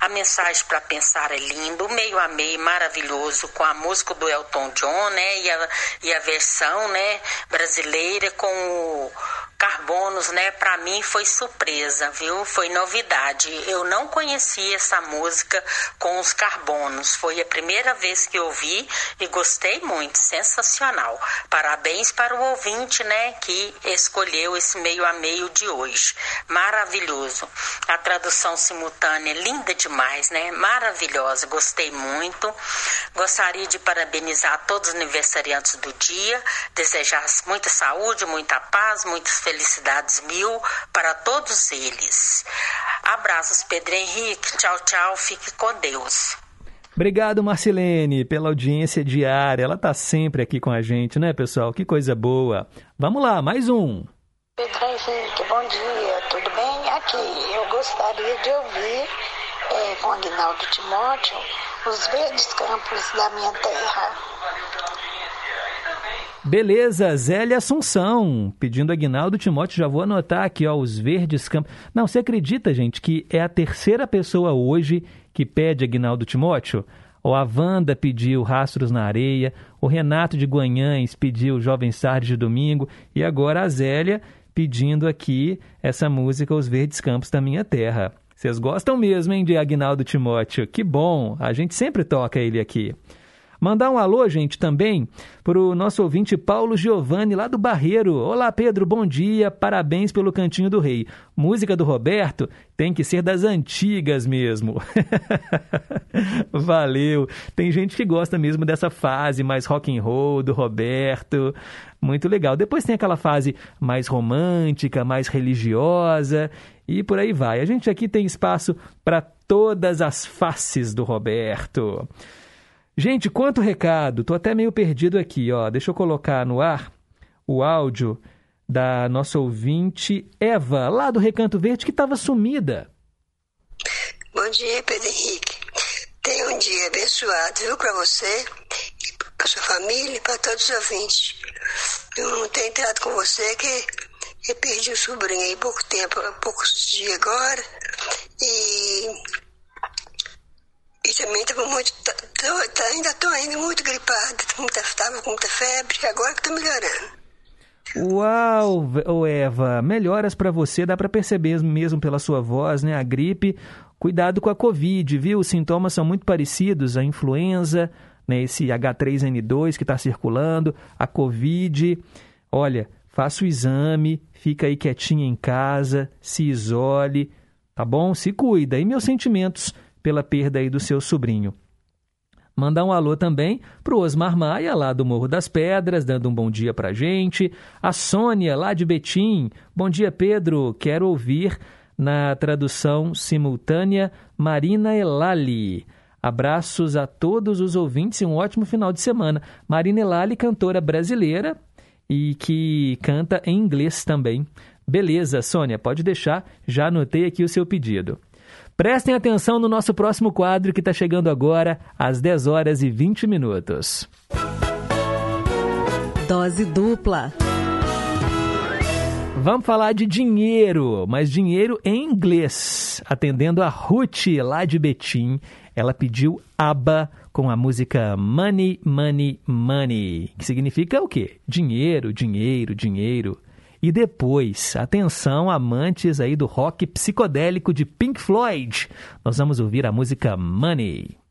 A mensagem para pensar é lindo, meio a meio, maravilhoso, com a música do Elton John, né? E a, e a versão, né, brasileira com o Carbonos, né? Para mim foi surpresa, viu? Foi novidade. Eu não conhecia essa música com os Carbonos. Foi a primeira vez que ouvi e gostei muito, sensacional. Parabéns para o ouvinte, né, que escolheu esse meio a meio de hoje. Maravilhoso. A tradução simultânea é linda demais, né? Maravilhosa. Gostei muito. Gostaria de parabenizar todos os aniversariantes do dia, desejar muita saúde, muita paz, muitas felicidades mil para todos eles. Abraços, Pedro Henrique. Tchau, tchau. Fique com Deus. Obrigado, Marcelene, pela audiência diária. Ela tá sempre aqui com a gente, né, pessoal? Que coisa boa. Vamos lá, mais um. Pedro Henrique, bom dia, tudo bem? Aqui, eu gostaria de ouvir eh, com Aguinaldo Timóteo os verdes campos da minha terra. Beleza, Zélia Assunção, pedindo Aguinaldo Timóteo, já vou anotar aqui, ó, os verdes campos. Não, você acredita, gente, que é a terceira pessoa hoje que pede Aguinaldo Timóteo? Ó, a Wanda pediu Rastros na Areia, o Renato de Guanhães pediu Jovem Sardes de Domingo, e agora a Zélia pedindo aqui essa música Os Verdes Campos da Minha Terra. Vocês gostam mesmo, hein, de Aguinaldo Timóteo? Que bom, a gente sempre toca ele aqui. Mandar um alô, gente, também para o nosso ouvinte Paulo Giovanni, lá do Barreiro. Olá, Pedro, bom dia, parabéns pelo Cantinho do Rei. Música do Roberto tem que ser das antigas mesmo. Valeu. Tem gente que gosta mesmo dessa fase mais rock and roll do Roberto. Muito legal. Depois tem aquela fase mais romântica, mais religiosa e por aí vai. A gente aqui tem espaço para todas as faces do Roberto. Gente, quanto recado! Tô até meio perdido aqui, ó. Deixa eu colocar no ar o áudio da nossa ouvinte Eva, lá do Recanto Verde, que estava sumida. Bom dia, Pedro Henrique. Tenha um dia abençoado, viu, para você, para sua família e para todos os ouvintes. Eu não tenho entrado com você que eu perdi o sobrinho aí pouco tempo, poucos dias agora. E E também estava muito. Tô, tô- tá- ainda estou ainda muito gripada, muita, tava com muita febre, agora que estou melhorando. Uau, Eva, melhoras pra você, dá pra perceber mesmo pela sua voz, né? A gripe. Cuidado com a Covid, viu? Os sintomas são muito parecidos, a influenza, né? Esse H3N2 que está circulando, a Covid. Olha, faça o exame, fica aí quietinha em casa, se isole, tá bom? Se cuida. E meus sentimentos pela perda aí do seu sobrinho. Mandar um alô também pro Osmar Maia, lá do Morro das Pedras, dando um bom dia pra gente. A Sônia, lá de Betim. Bom dia, Pedro. Quero ouvir na tradução simultânea Marina Elali. Abraços a todos os ouvintes e um ótimo final de semana. Marina Elali, cantora brasileira e que canta em inglês também. Beleza, Sônia, pode deixar. Já anotei aqui o seu pedido. Prestem atenção no nosso próximo quadro que está chegando agora, às 10 horas e 20 minutos. Dose dupla. Vamos falar de dinheiro, mas dinheiro em inglês. Atendendo a Ruth, lá de Betim, ela pediu ABBA com a música Money, Money, Money, que significa o quê? Dinheiro, dinheiro, dinheiro. E depois, atenção, amantes aí do rock psicodélico de Pink Floyd, nós vamos ouvir a música Money.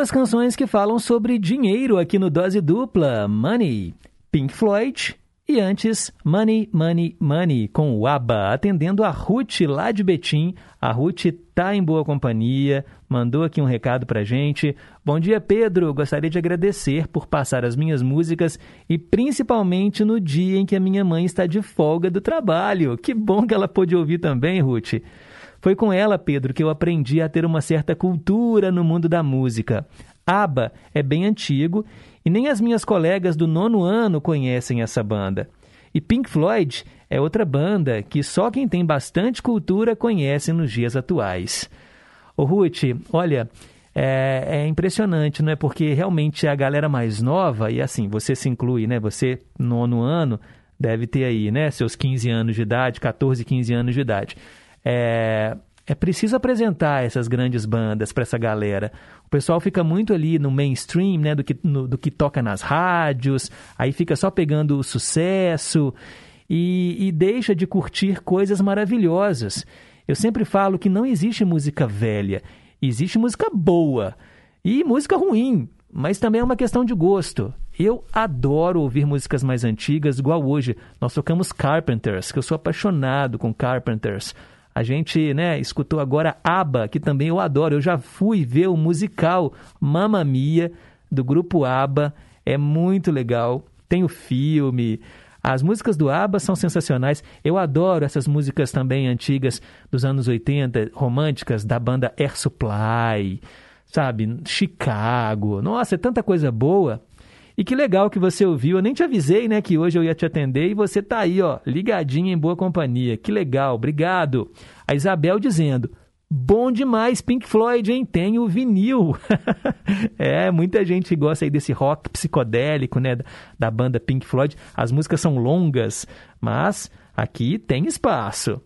Duas canções que falam sobre dinheiro aqui no Dose Dupla: Money, Pink Floyd e antes Money, Money, Money com o ABBA, atendendo a Ruth lá de Betim. A Ruth tá em boa companhia, mandou aqui um recado pra gente. Bom dia, Pedro. Gostaria de agradecer por passar as minhas músicas e principalmente no dia em que a minha mãe está de folga do trabalho. Que bom que ela pôde ouvir também, Ruth. Foi com ela, Pedro, que eu aprendi a ter uma certa cultura no mundo da música. ABBA é bem antigo e nem as minhas colegas do nono ano conhecem essa banda. E Pink Floyd é outra banda que só quem tem bastante cultura conhece nos dias atuais. Ô Ruth, olha, é, é, impressionante, não é? Porque realmente a galera mais nova, e assim, você se inclui, né? Você, nono ano, deve ter aí, né? Seus 15 anos de idade, 14, 15 anos de idade. É, é preciso apresentar essas grandes bandas para essa galera. O pessoal fica muito ali no mainstream, né, do que, no, do que toca nas rádios, aí fica só pegando o sucesso e, e deixa de curtir coisas maravilhosas. Eu sempre falo que não existe música velha, existe música boa e música ruim, mas também é uma questão de gosto. Eu adoro ouvir músicas mais antigas, igual hoje. Nós tocamos Carpenters, que eu sou apaixonado com Carpenters. A gente, né, escutou agora ABBA, que também eu adoro. Eu já fui ver o musical Mamma Mia, do grupo ABBA. É muito legal. Tem o filme. As músicas do ABBA são sensacionais. Eu adoro essas músicas também antigas dos anos 80, românticas, da banda Air Supply, sabe? Chicago. Nossa, é tanta coisa boa. E que legal que você ouviu. Eu nem te avisei, né, que hoje eu ia te atender e você tá aí, ó, ligadinho em boa companhia. Que legal, obrigado. A Isabel dizendo: Bom demais, Pink Floyd, hein? Tem o vinil. é, muita gente gosta aí desse rock psicodélico, né? Da banda Pink Floyd. As músicas são longas, mas aqui tem espaço.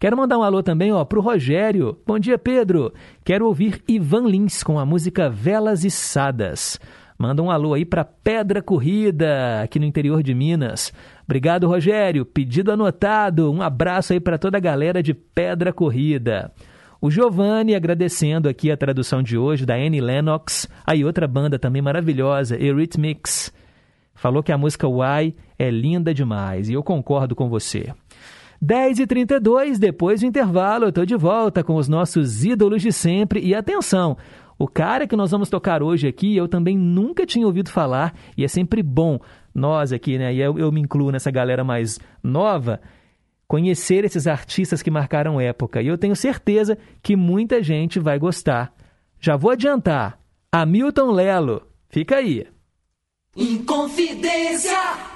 Quero mandar um alô também ó, para o Rogério. Bom dia, Pedro. Quero ouvir Ivan Lins com a música Velas Içadas. Manda um alô aí para Pedra Corrida, aqui no interior de Minas. Obrigado, Rogério. Pedido anotado. Um abraço aí para toda a galera de Pedra Corrida. O Giovanni agradecendo aqui a tradução de hoje da Annie Lennox. Aí outra banda também maravilhosa, Eurythmics. Falou que a música Why é linda demais e eu concordo com você. 10h32, depois do intervalo, eu estou de volta com os nossos ídolos de sempre. E atenção, o cara que nós vamos tocar hoje aqui, eu também nunca tinha ouvido falar, e é sempre bom nós aqui, né? E eu, eu me incluo nessa galera mais nova, conhecer esses artistas que marcaram época. E eu tenho certeza que muita gente vai gostar. Já vou adiantar. Hamilton Lelo. Fica aí. Inconfidência!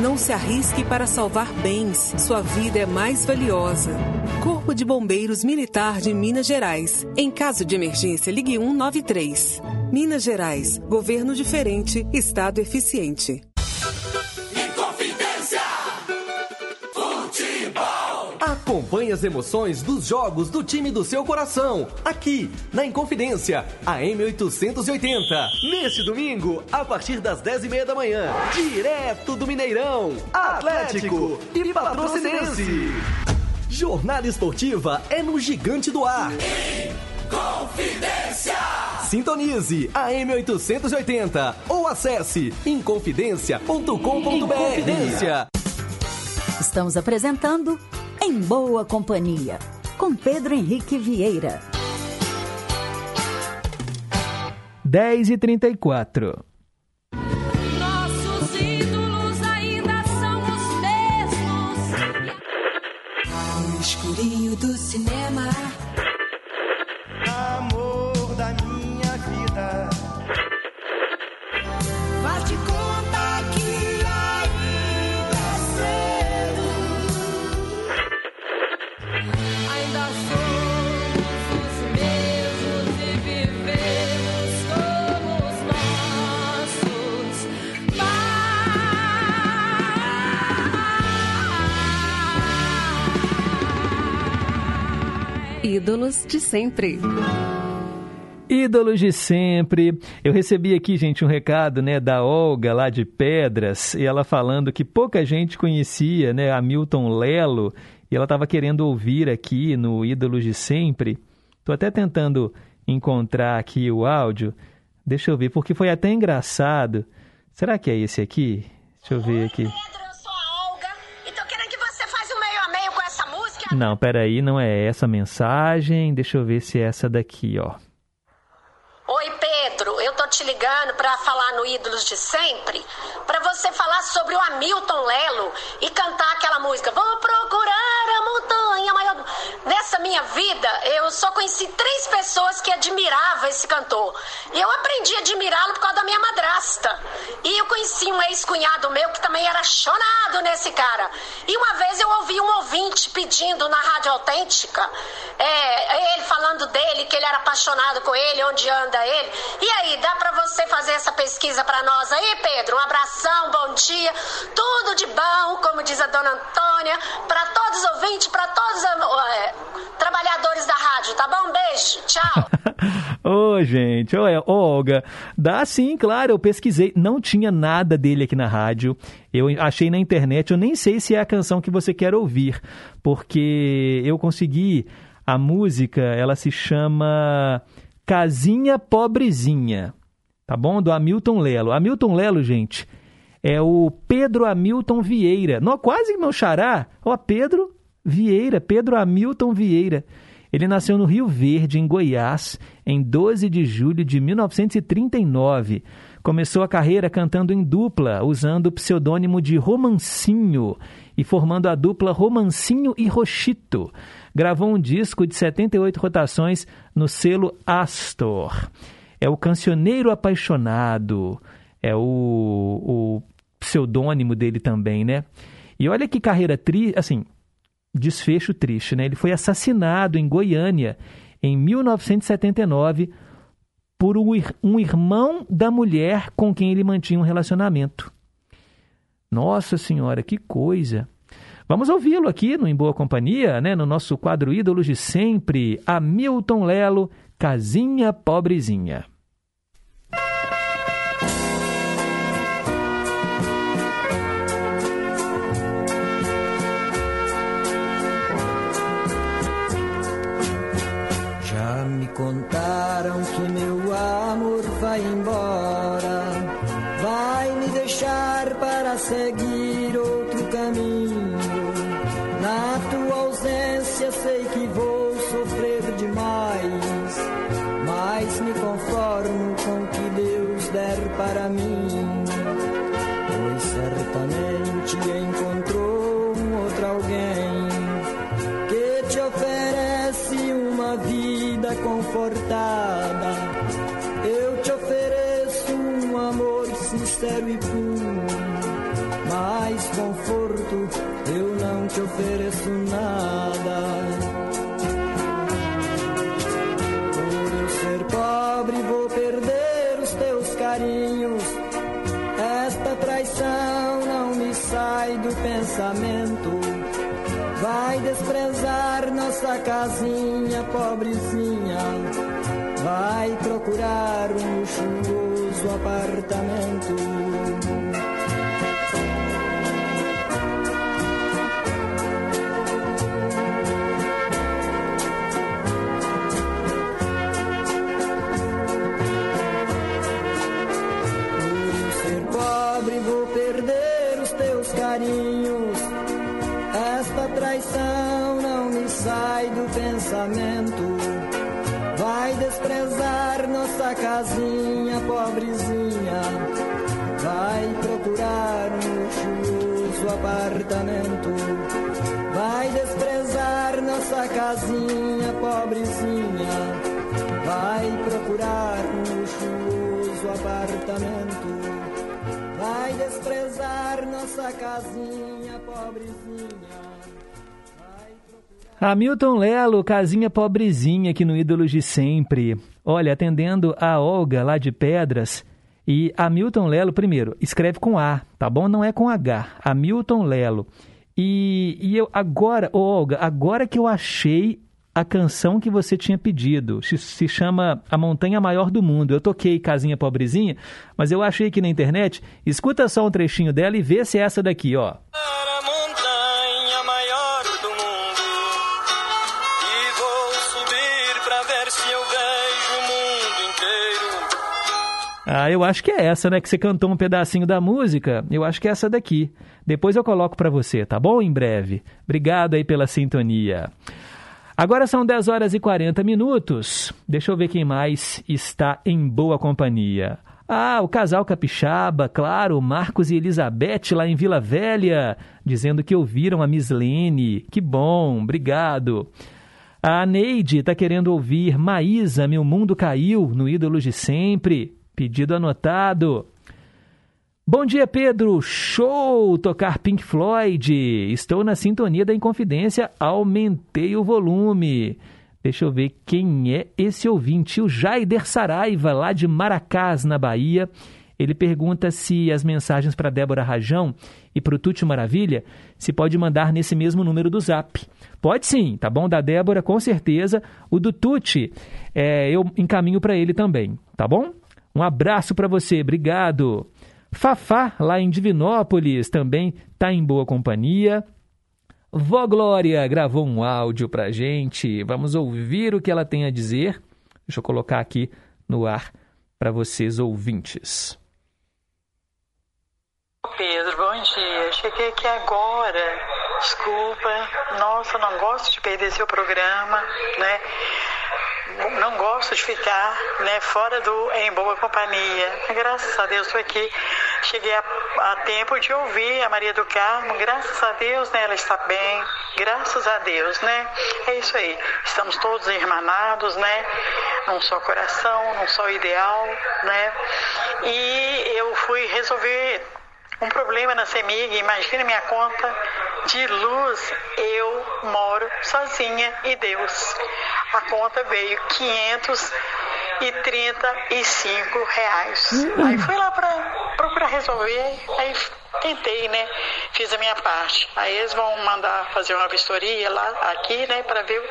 Não se arrisque para salvar bens. Sua vida é mais valiosa. Corpo de Bombeiros Militar de Minas Gerais. Em caso de emergência, ligue 193. Minas Gerais. Governo diferente, Estado eficiente. Acompanhe as emoções dos jogos do time do seu coração, aqui na Inconfidência, a M880. Neste domingo, a partir das 10h30 da manhã, direto do Mineirão, Atlético e Patrocinense. Jornada esportiva é no Gigante do Ar. Confidência. Sintonize a M880 ou acesse inconfidencia.com.br. Inconfidência. Estamos apresentando Em Boa Companhia, com Pedro Henrique Vieira. 10 e 34 Ídolos de sempre. Ídolos de sempre. Eu recebi aqui, gente, um recado, né, da Olga lá de Pedras, e ela falando que pouca gente conhecia, né, a Milton Lelo, e ela estava querendo ouvir aqui no Ídolos de sempre. Tô até tentando encontrar aqui o áudio. Deixa eu ver, porque foi até engraçado. Será que é esse aqui? Deixa eu ver aqui. Não, peraí, não é essa mensagem. Deixa eu ver se é essa daqui, ó. Oi, Pedro, te ligando para falar no Ídolos de Sempre, para você falar sobre o Hamilton Lelo e cantar aquela música Vou procurar a montanha maior. Nessa minha vida, eu só conheci três pessoas que admiravam esse cantor. E eu aprendi a admirá-lo por causa da minha madrasta. E eu conheci um ex-cunhado meu que também era chonado nesse cara. E uma vez eu ouvi um ouvinte pedindo na Rádio Autêntica, é, ele falando dele, que ele era apaixonado com ele, onde anda ele. E aí, dá para você fazer essa pesquisa para nós aí, Pedro? Um abração, bom dia, tudo de bom, como diz a dona Antônia, para todos os ouvintes, para todos os é, trabalhadores da rádio, tá bom? Beijo, tchau. Ô, gente, ô, ô, Olga, dá sim, claro, eu pesquisei, não tinha nada dele aqui na rádio, eu achei na internet, eu nem sei se é a canção que você quer ouvir, porque eu consegui, a música, ela se chama Casinha Pobrezinha, tá bom? Do Hamilton Lelo. Hamilton Lelo, gente, é o Pedro Hamilton Vieira, não, quase meu xará, ó, Pedro Vieira, Pedro Hamilton Vieira. Ele nasceu no Rio Verde, em Goiás, em 12 de julho de 1939. Começou a carreira cantando em dupla, usando o pseudônimo de Romancinho e formando a dupla Romancinho e Rochito. Gravou um disco de 78 rotações no selo Astor. É o Cancioneiro Apaixonado, é o, o pseudônimo dele também, né? E olha que carreira tri, assim, desfecho triste, né? Ele foi assassinado em Goiânia em 1979 por um irmão da mulher com quem ele mantinha um relacionamento. Nossa Senhora, que coisa! Vamos ouvi-lo aqui no Em Boa Companhia, né? no nosso quadro Ídolos de Sempre, Hamilton Lelo, Casinha Pobrezinha. Contaram que meu amor vai embora, vai me deixar para seguir outro caminho. Na tua ausência sei que vou sofrer pensamento. Vai desprezar nossa casinha pobrezinha. Vai procurar um luxuoso apartamento. Nossa casinha pobrezinha. Vai procurar um luxuoso apartamento. Vai desprezar nossa casinha pobrezinha. Vai procurar um luxuoso apartamento. Vai desprezar nossa casinha pobrezinha. Hamilton Lelo, casinha pobrezinha aqui no Ídolos de Sempre. Olha, atendendo a Olga lá de Pedras. E Hamilton Lelo, primeiro, escreve com A, tá bom? Não é com H. Hamilton Lelo. E, e eu agora, ô Olga, agora que eu achei a canção que você tinha pedido. Se, chama A Montanha Maior do Mundo. Eu toquei Casinha Pobrezinha, mas eu achei aqui na internet. Escuta só um trechinho dela e vê se é essa daqui, ó. a Ah, eu acho que é essa, né? Que você cantou um pedacinho da música. Eu acho que é essa daqui. Depois eu coloco pra você, tá bom? Em breve. Obrigado aí pela sintonia. Agora são 10 horas e 40 minutos. Deixa eu ver quem mais está em boa companhia. Ah, o casal capixaba, claro, Marcos e Elizabeth lá em Vila Velha, dizendo que ouviram a Miss Lene. Que bom, obrigado. A Neide está querendo ouvir Maísa, Meu Mundo Caiu, no Ídolos de Sempre. Pedido anotado. Bom dia, Pedro. Show! Tocar Pink Floyd. Estou na sintonia da Inconfidência. Aumentei o volume. Deixa eu ver quem é esse ouvinte. O Jaider Saraiva, lá de Maracás, na Bahia. Ele pergunta se as mensagens para Débora Rajão e para o Tuti Maravilha se pode mandar nesse mesmo número do Zap. Pode sim, tá bom? Da Débora, com certeza. O do Tuti, é, eu encaminho para ele também, tá bom? Um abraço para você, obrigado. Fafá, lá em Divinópolis, também está em boa companhia. Vó Glória gravou um áudio pra gente. Vamos ouvir o que ela tem a dizer. Deixa eu colocar aqui no ar para vocês ouvintes. Pedro, bom dia. Cheguei aqui agora. Desculpa. Nossa, não gosto de perder seu programa, né? Não gosto de ficar, né, fora do em boa companhia. Graças a Deus estou aqui. Cheguei a, a, tempo de ouvir a Maria do Carmo. Graças a Deus, né, ela está bem. Graças a Deus, né? É isso aí. Estamos todos irmanados, né? Num só coração, num só ideal, né? E eu fui resolver um problema na CEMIG, imagina minha conta de luz, eu moro sozinha e Deus. A conta veio 535 reais. Aí fui lá para procurar resolver, aí tentei, né? Fiz a minha parte. Aí eles vão mandar fazer uma vistoria lá, aqui, né, para ver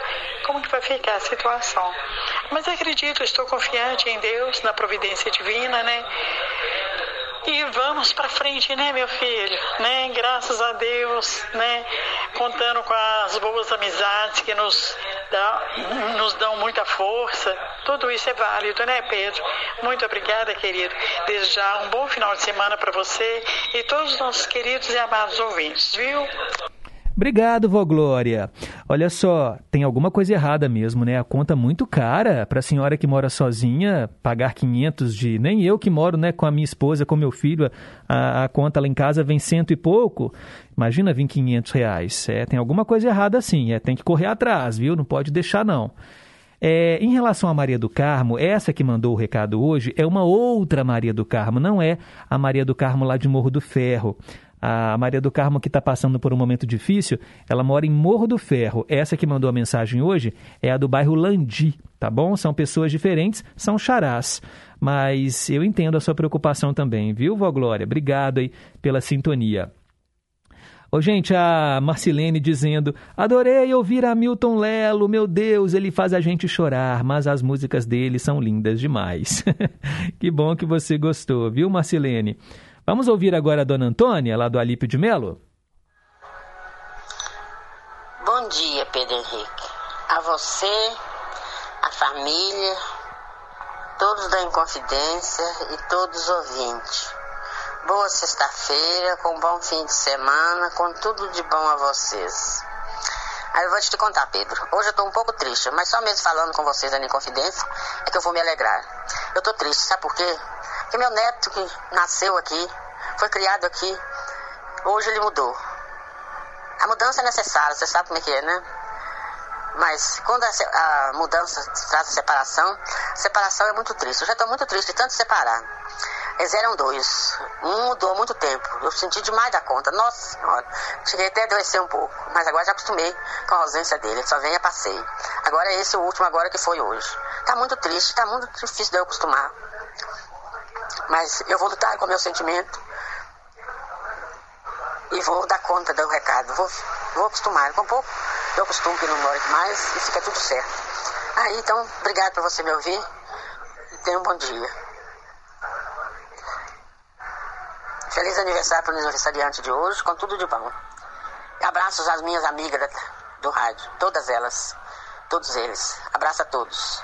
como que vai ficar a situação. Mas acredito, estou confiante em Deus, na providência divina, né? E vamos para frente, né, meu filho? Né? Graças a Deus, né? Contando com as boas amizades que nos, dá, nos dão muita força. Tudo isso é válido, né, Pedro? Muito obrigada, querido. Desde já um bom final de semana para você e todos os nossos queridos e amados ouvintes, viu? Obrigado, vó Glória. Olha só, tem alguma coisa errada mesmo, né? A conta muito cara para a senhora que mora sozinha pagar 500 de. Nem eu que moro, né, com a minha esposa, com meu filho, a, a conta lá em casa vem cento e pouco. Imagina vir 500 reais. É, tem alguma coisa errada sim. É, tem que correr atrás, viu? Não pode deixar não. É, em relação a Maria do Carmo, essa que mandou o recado hoje é uma outra Maria do Carmo, não é a Maria do Carmo lá de Morro do Ferro. A Maria do Carmo, que está passando por um momento difícil, ela mora em Morro do Ferro. Essa que mandou a mensagem hoje é a do bairro Landi, tá bom? São pessoas diferentes, são charás. Mas eu entendo a sua preocupação também, viu, Vó Glória? Obrigado aí pela sintonia. Ô, gente, a Marcilene dizendo: Adorei ouvir a Milton Lelo, meu Deus, ele faz a gente chorar, mas as músicas dele são lindas demais. que bom que você gostou, viu, Marcilene? Vamos ouvir agora a dona Antônia, lá do Alípio de Melo? Bom dia, Pedro Henrique. A você, a família, todos da Inconfidência e todos os ouvintes. Boa sexta-feira, com um bom fim de semana, com tudo de bom a vocês. Aí eu vou te contar, Pedro. Hoje eu tô um pouco triste, mas só mesmo falando com vocês na Inconfidência é que eu vou me alegrar. Eu tô triste, sabe por quê? Porque meu neto que nasceu aqui, foi criado aqui, hoje ele mudou. A mudança é necessária, você sabe como é que é, né? Mas quando a, a mudança traz a separação, separação é muito triste. Eu já estou muito triste de tanto separar. Eles eram dois. Um mudou muito tempo. Eu senti demais da conta. Nossa senhora. Cheguei até a adoecer um pouco. Mas agora já acostumei com a ausência dele. Ele só vem a passeio. Agora é esse o último agora que foi hoje. Tá muito triste, tá muito difícil de eu acostumar. Mas eu vou lutar com o meu sentimento. E vou dar conta do recado. Vou, vou acostumar. Com pouco eu acostumo que não more mais e fica tudo certo. Aí, então, obrigado por você me ouvir e tenha um bom dia. Feliz aniversário para o aniversariante de hoje, com tudo de bom. Abraços às minhas amigas do rádio, todas elas, todos eles. Abraço a todos.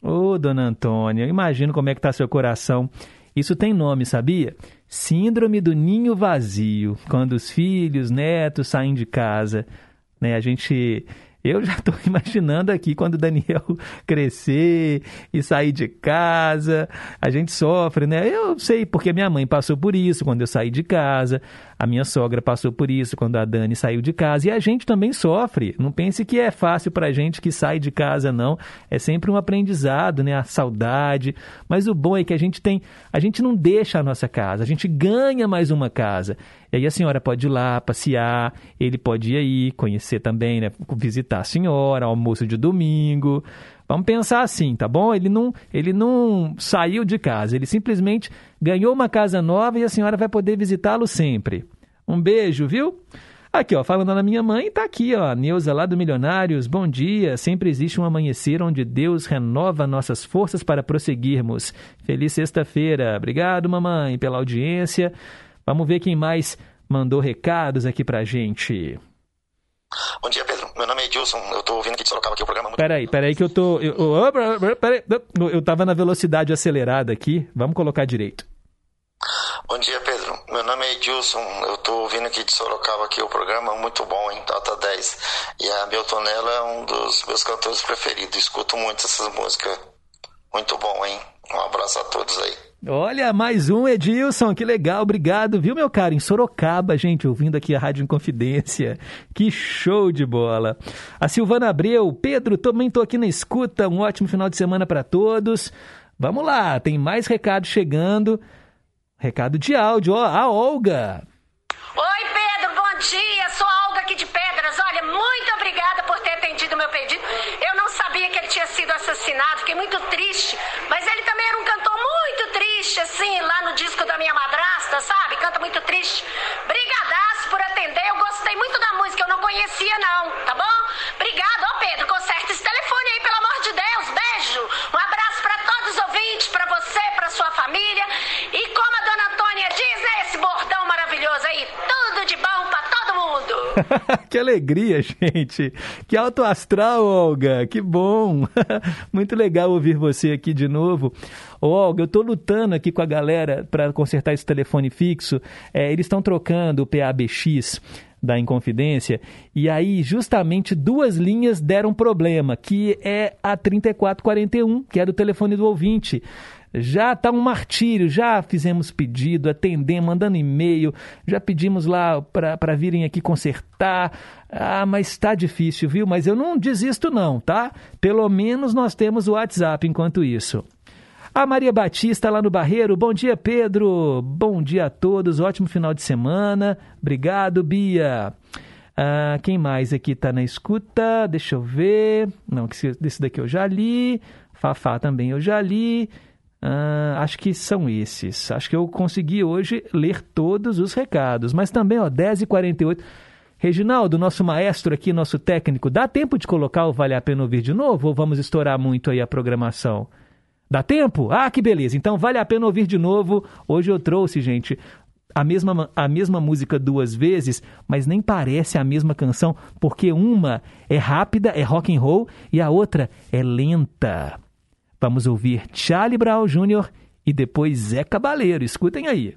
Ô, dona Antônia, imagino como é que tá seu coração. Isso tem nome, sabia? Síndrome do ninho vazio. Quando os filhos, netos saem de casa, né? A gente eu já estou imaginando aqui quando o Daniel crescer e sair de casa, a gente sofre, né? Eu sei porque minha mãe passou por isso quando eu saí de casa, a minha sogra passou por isso quando a Dani saiu de casa e a gente também sofre. Não pense que é fácil para gente que sai de casa, não. É sempre um aprendizado, né? A saudade. Mas o bom é que a gente tem, a gente não deixa a nossa casa, a gente ganha mais uma casa. E aí a senhora pode ir lá passear, ele pode ir aí conhecer também, né? Visitar a senhora, almoço de domingo. Vamos pensar assim, tá bom? Ele não, ele não saiu de casa, ele simplesmente ganhou uma casa nova e a senhora vai poder visitá-lo sempre. Um beijo, viu? Aqui, ó, falando na minha mãe, tá aqui, ó, Neuza lá do Milionários. Bom dia. Sempre existe um amanhecer onde Deus renova nossas forças para prosseguirmos. Feliz sexta-feira. Obrigado, mamãe, pela audiência. Vamos ver quem mais mandou recados aqui pra gente. Bom dia, Pedro. Meu nome é Edilson. Eu tô ouvindo aqui de Sorocaba aqui o programa. Muito... Peraí, peraí que eu tô. Eu, eu, eu tava na velocidade acelerada aqui. Vamos colocar direito. Bom dia, Pedro. Meu nome é Edilson. Eu tô ouvindo aqui de Sorocaba aqui o programa. Muito bom, hein? Nota 10. E a Beltonella é um dos meus cantores preferidos. Escuto muito essas músicas. Muito bom, hein? Um abraço a todos aí. Olha, mais um Edilson, que legal, obrigado, viu, meu cara? Em Sorocaba, gente, ouvindo aqui a Rádio Inconfidência. Que show de bola. A Silvana Abreu, Pedro, também tô aqui na escuta. Um ótimo final de semana para todos. Vamos lá, tem mais recado chegando. Recado de áudio, ó, a Olga. Oi, Pedro, bom dia. Sou a Olga aqui de Pedras. Olha, muito obrigada por ter atendido o meu pedido. Eu não sabia que ele tinha sido assassinado, fiquei muito triste. Mas ele também era um cantor muito triste, assim, lá no disco da minha madrasta, sabe? Canta muito triste. Brigadaço por atender. Eu gostei muito da música, eu não conhecia, não, tá bom? Obrigado, ô Pedro. Conserta esse telefone aí, pelo amor de Deus. Beijo. Um abraço para todos os ouvintes, para você, para sua família. E como a dona Antônia diz, né? Esse bordão maravilhoso aí. Tudo de bom para todo mundo. que alegria, gente. Que alto astral, Olga. Que bom. Muito legal ouvir você aqui de novo. Ô, Olga, eu tô lutando aqui com a galera para consertar esse telefone fixo. É, eles estão trocando o PABX da Inconfidência, e aí justamente duas linhas deram problema, que é a 3441, que é do telefone do ouvinte. Já está um martírio, já fizemos pedido, atendemos, mandando e-mail, já pedimos lá para virem aqui consertar. Ah, mas está difícil, viu? Mas eu não desisto não, tá? Pelo menos nós temos o WhatsApp enquanto isso. A Maria Batista lá no Barreiro. Bom dia, Pedro. Bom dia a todos. Ótimo final de semana. Obrigado, Bia. Ah, quem mais aqui está na escuta? Deixa eu ver. Não, desse daqui eu já li. Fafá também eu já li. Ah, acho que são esses. Acho que eu consegui hoje ler todos os recados. Mas também, ó, 10h48. Reginaldo, nosso maestro aqui, nosso técnico, dá tempo de colocar o Vale a Pena Ouvir de novo ou vamos estourar muito aí a programação? Dá tempo? Ah, que beleza. Então vale a pena ouvir de novo. Hoje eu trouxe, gente, a mesma, a mesma música duas vezes, mas nem parece a mesma canção, porque uma é rápida, é rock and roll, e a outra é lenta. Vamos ouvir Charlie Brown Jr. e depois Zé Cabaleiro. Escutem aí.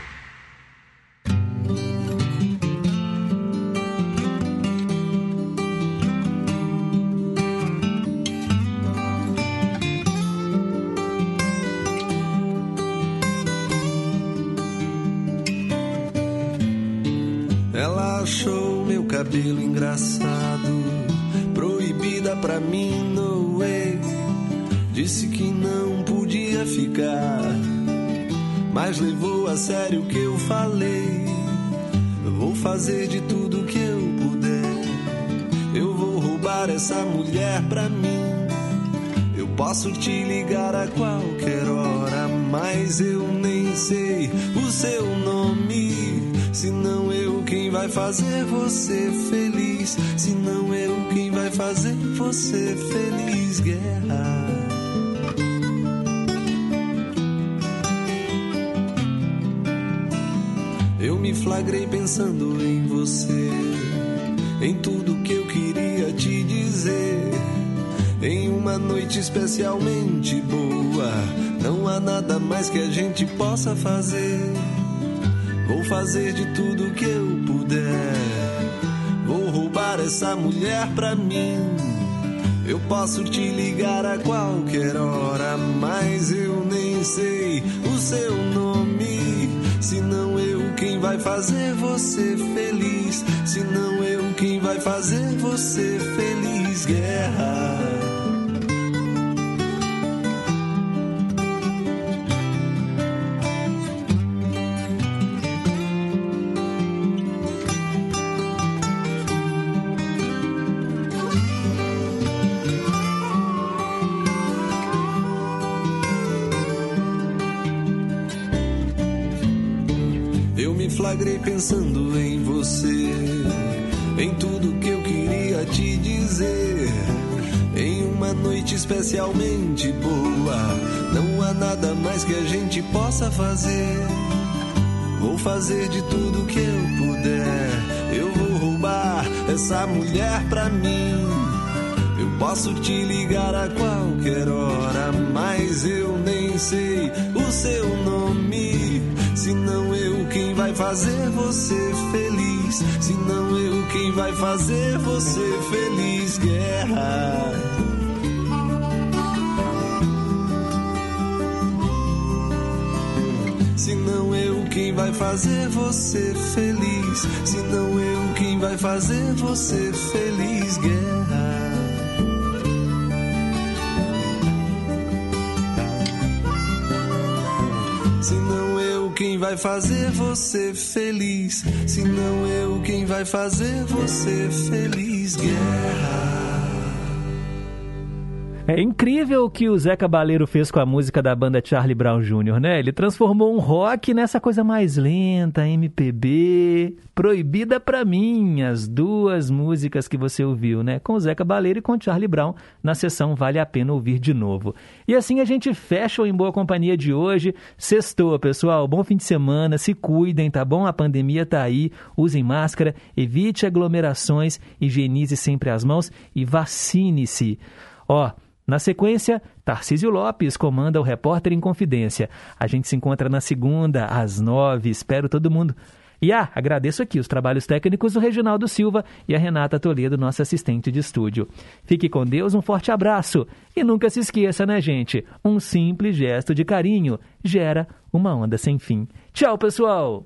Fazer você feliz, se não eu quem vai fazer você feliz, guerra. Eu me flagrei pensando em você, em tudo que eu queria te dizer. Em uma noite especialmente boa, não há nada mais que a gente possa fazer. Vou fazer de tudo que eu puder. Vou roubar essa mulher pra mim. Eu posso te ligar a qualquer hora, mas eu nem sei o seu nome. Se não eu quem vai fazer você feliz, se não eu quem vai fazer você feliz, guerra. Fazer. Vou fazer de tudo que eu puder. Eu vou roubar essa mulher pra mim. Eu posso te ligar a qualquer hora, mas eu nem sei o seu nome. Se não eu quem vai fazer você feliz, se não eu quem vai fazer você feliz, guerra. Fazer você feliz, se não eu quem vai fazer você feliz, guerra. Se não eu quem vai fazer você feliz, se não eu quem vai fazer você feliz, guerra. É incrível o que o Zé Cabaleiro fez com a música da banda Charlie Brown Jr., né? Ele transformou um rock nessa coisa mais lenta, MPB, proibida pra mim, as duas músicas que você ouviu, né? Com o Zé Cabaleiro e com o Charlie Brown, na sessão Vale a Pena Ouvir de Novo. E assim a gente fecha o Em Boa Companhia de hoje. Sextou, pessoal. Bom fim de semana, se cuidem, tá bom? A pandemia tá aí, usem máscara, evite aglomerações, higienize sempre as mãos e vacine-se. Ó, na sequência, Tarcísio Lopes comanda o Repórter em Confidência. A gente se encontra na segunda, às nove. Espero todo mundo. E ah, agradeço aqui os trabalhos técnicos do Reginaldo Silva e a Renata Toledo, nossa assistente de estúdio. Fique com Deus, um forte abraço. E nunca se esqueça, né, gente? Um simples gesto de carinho gera uma onda sem fim. Tchau, pessoal!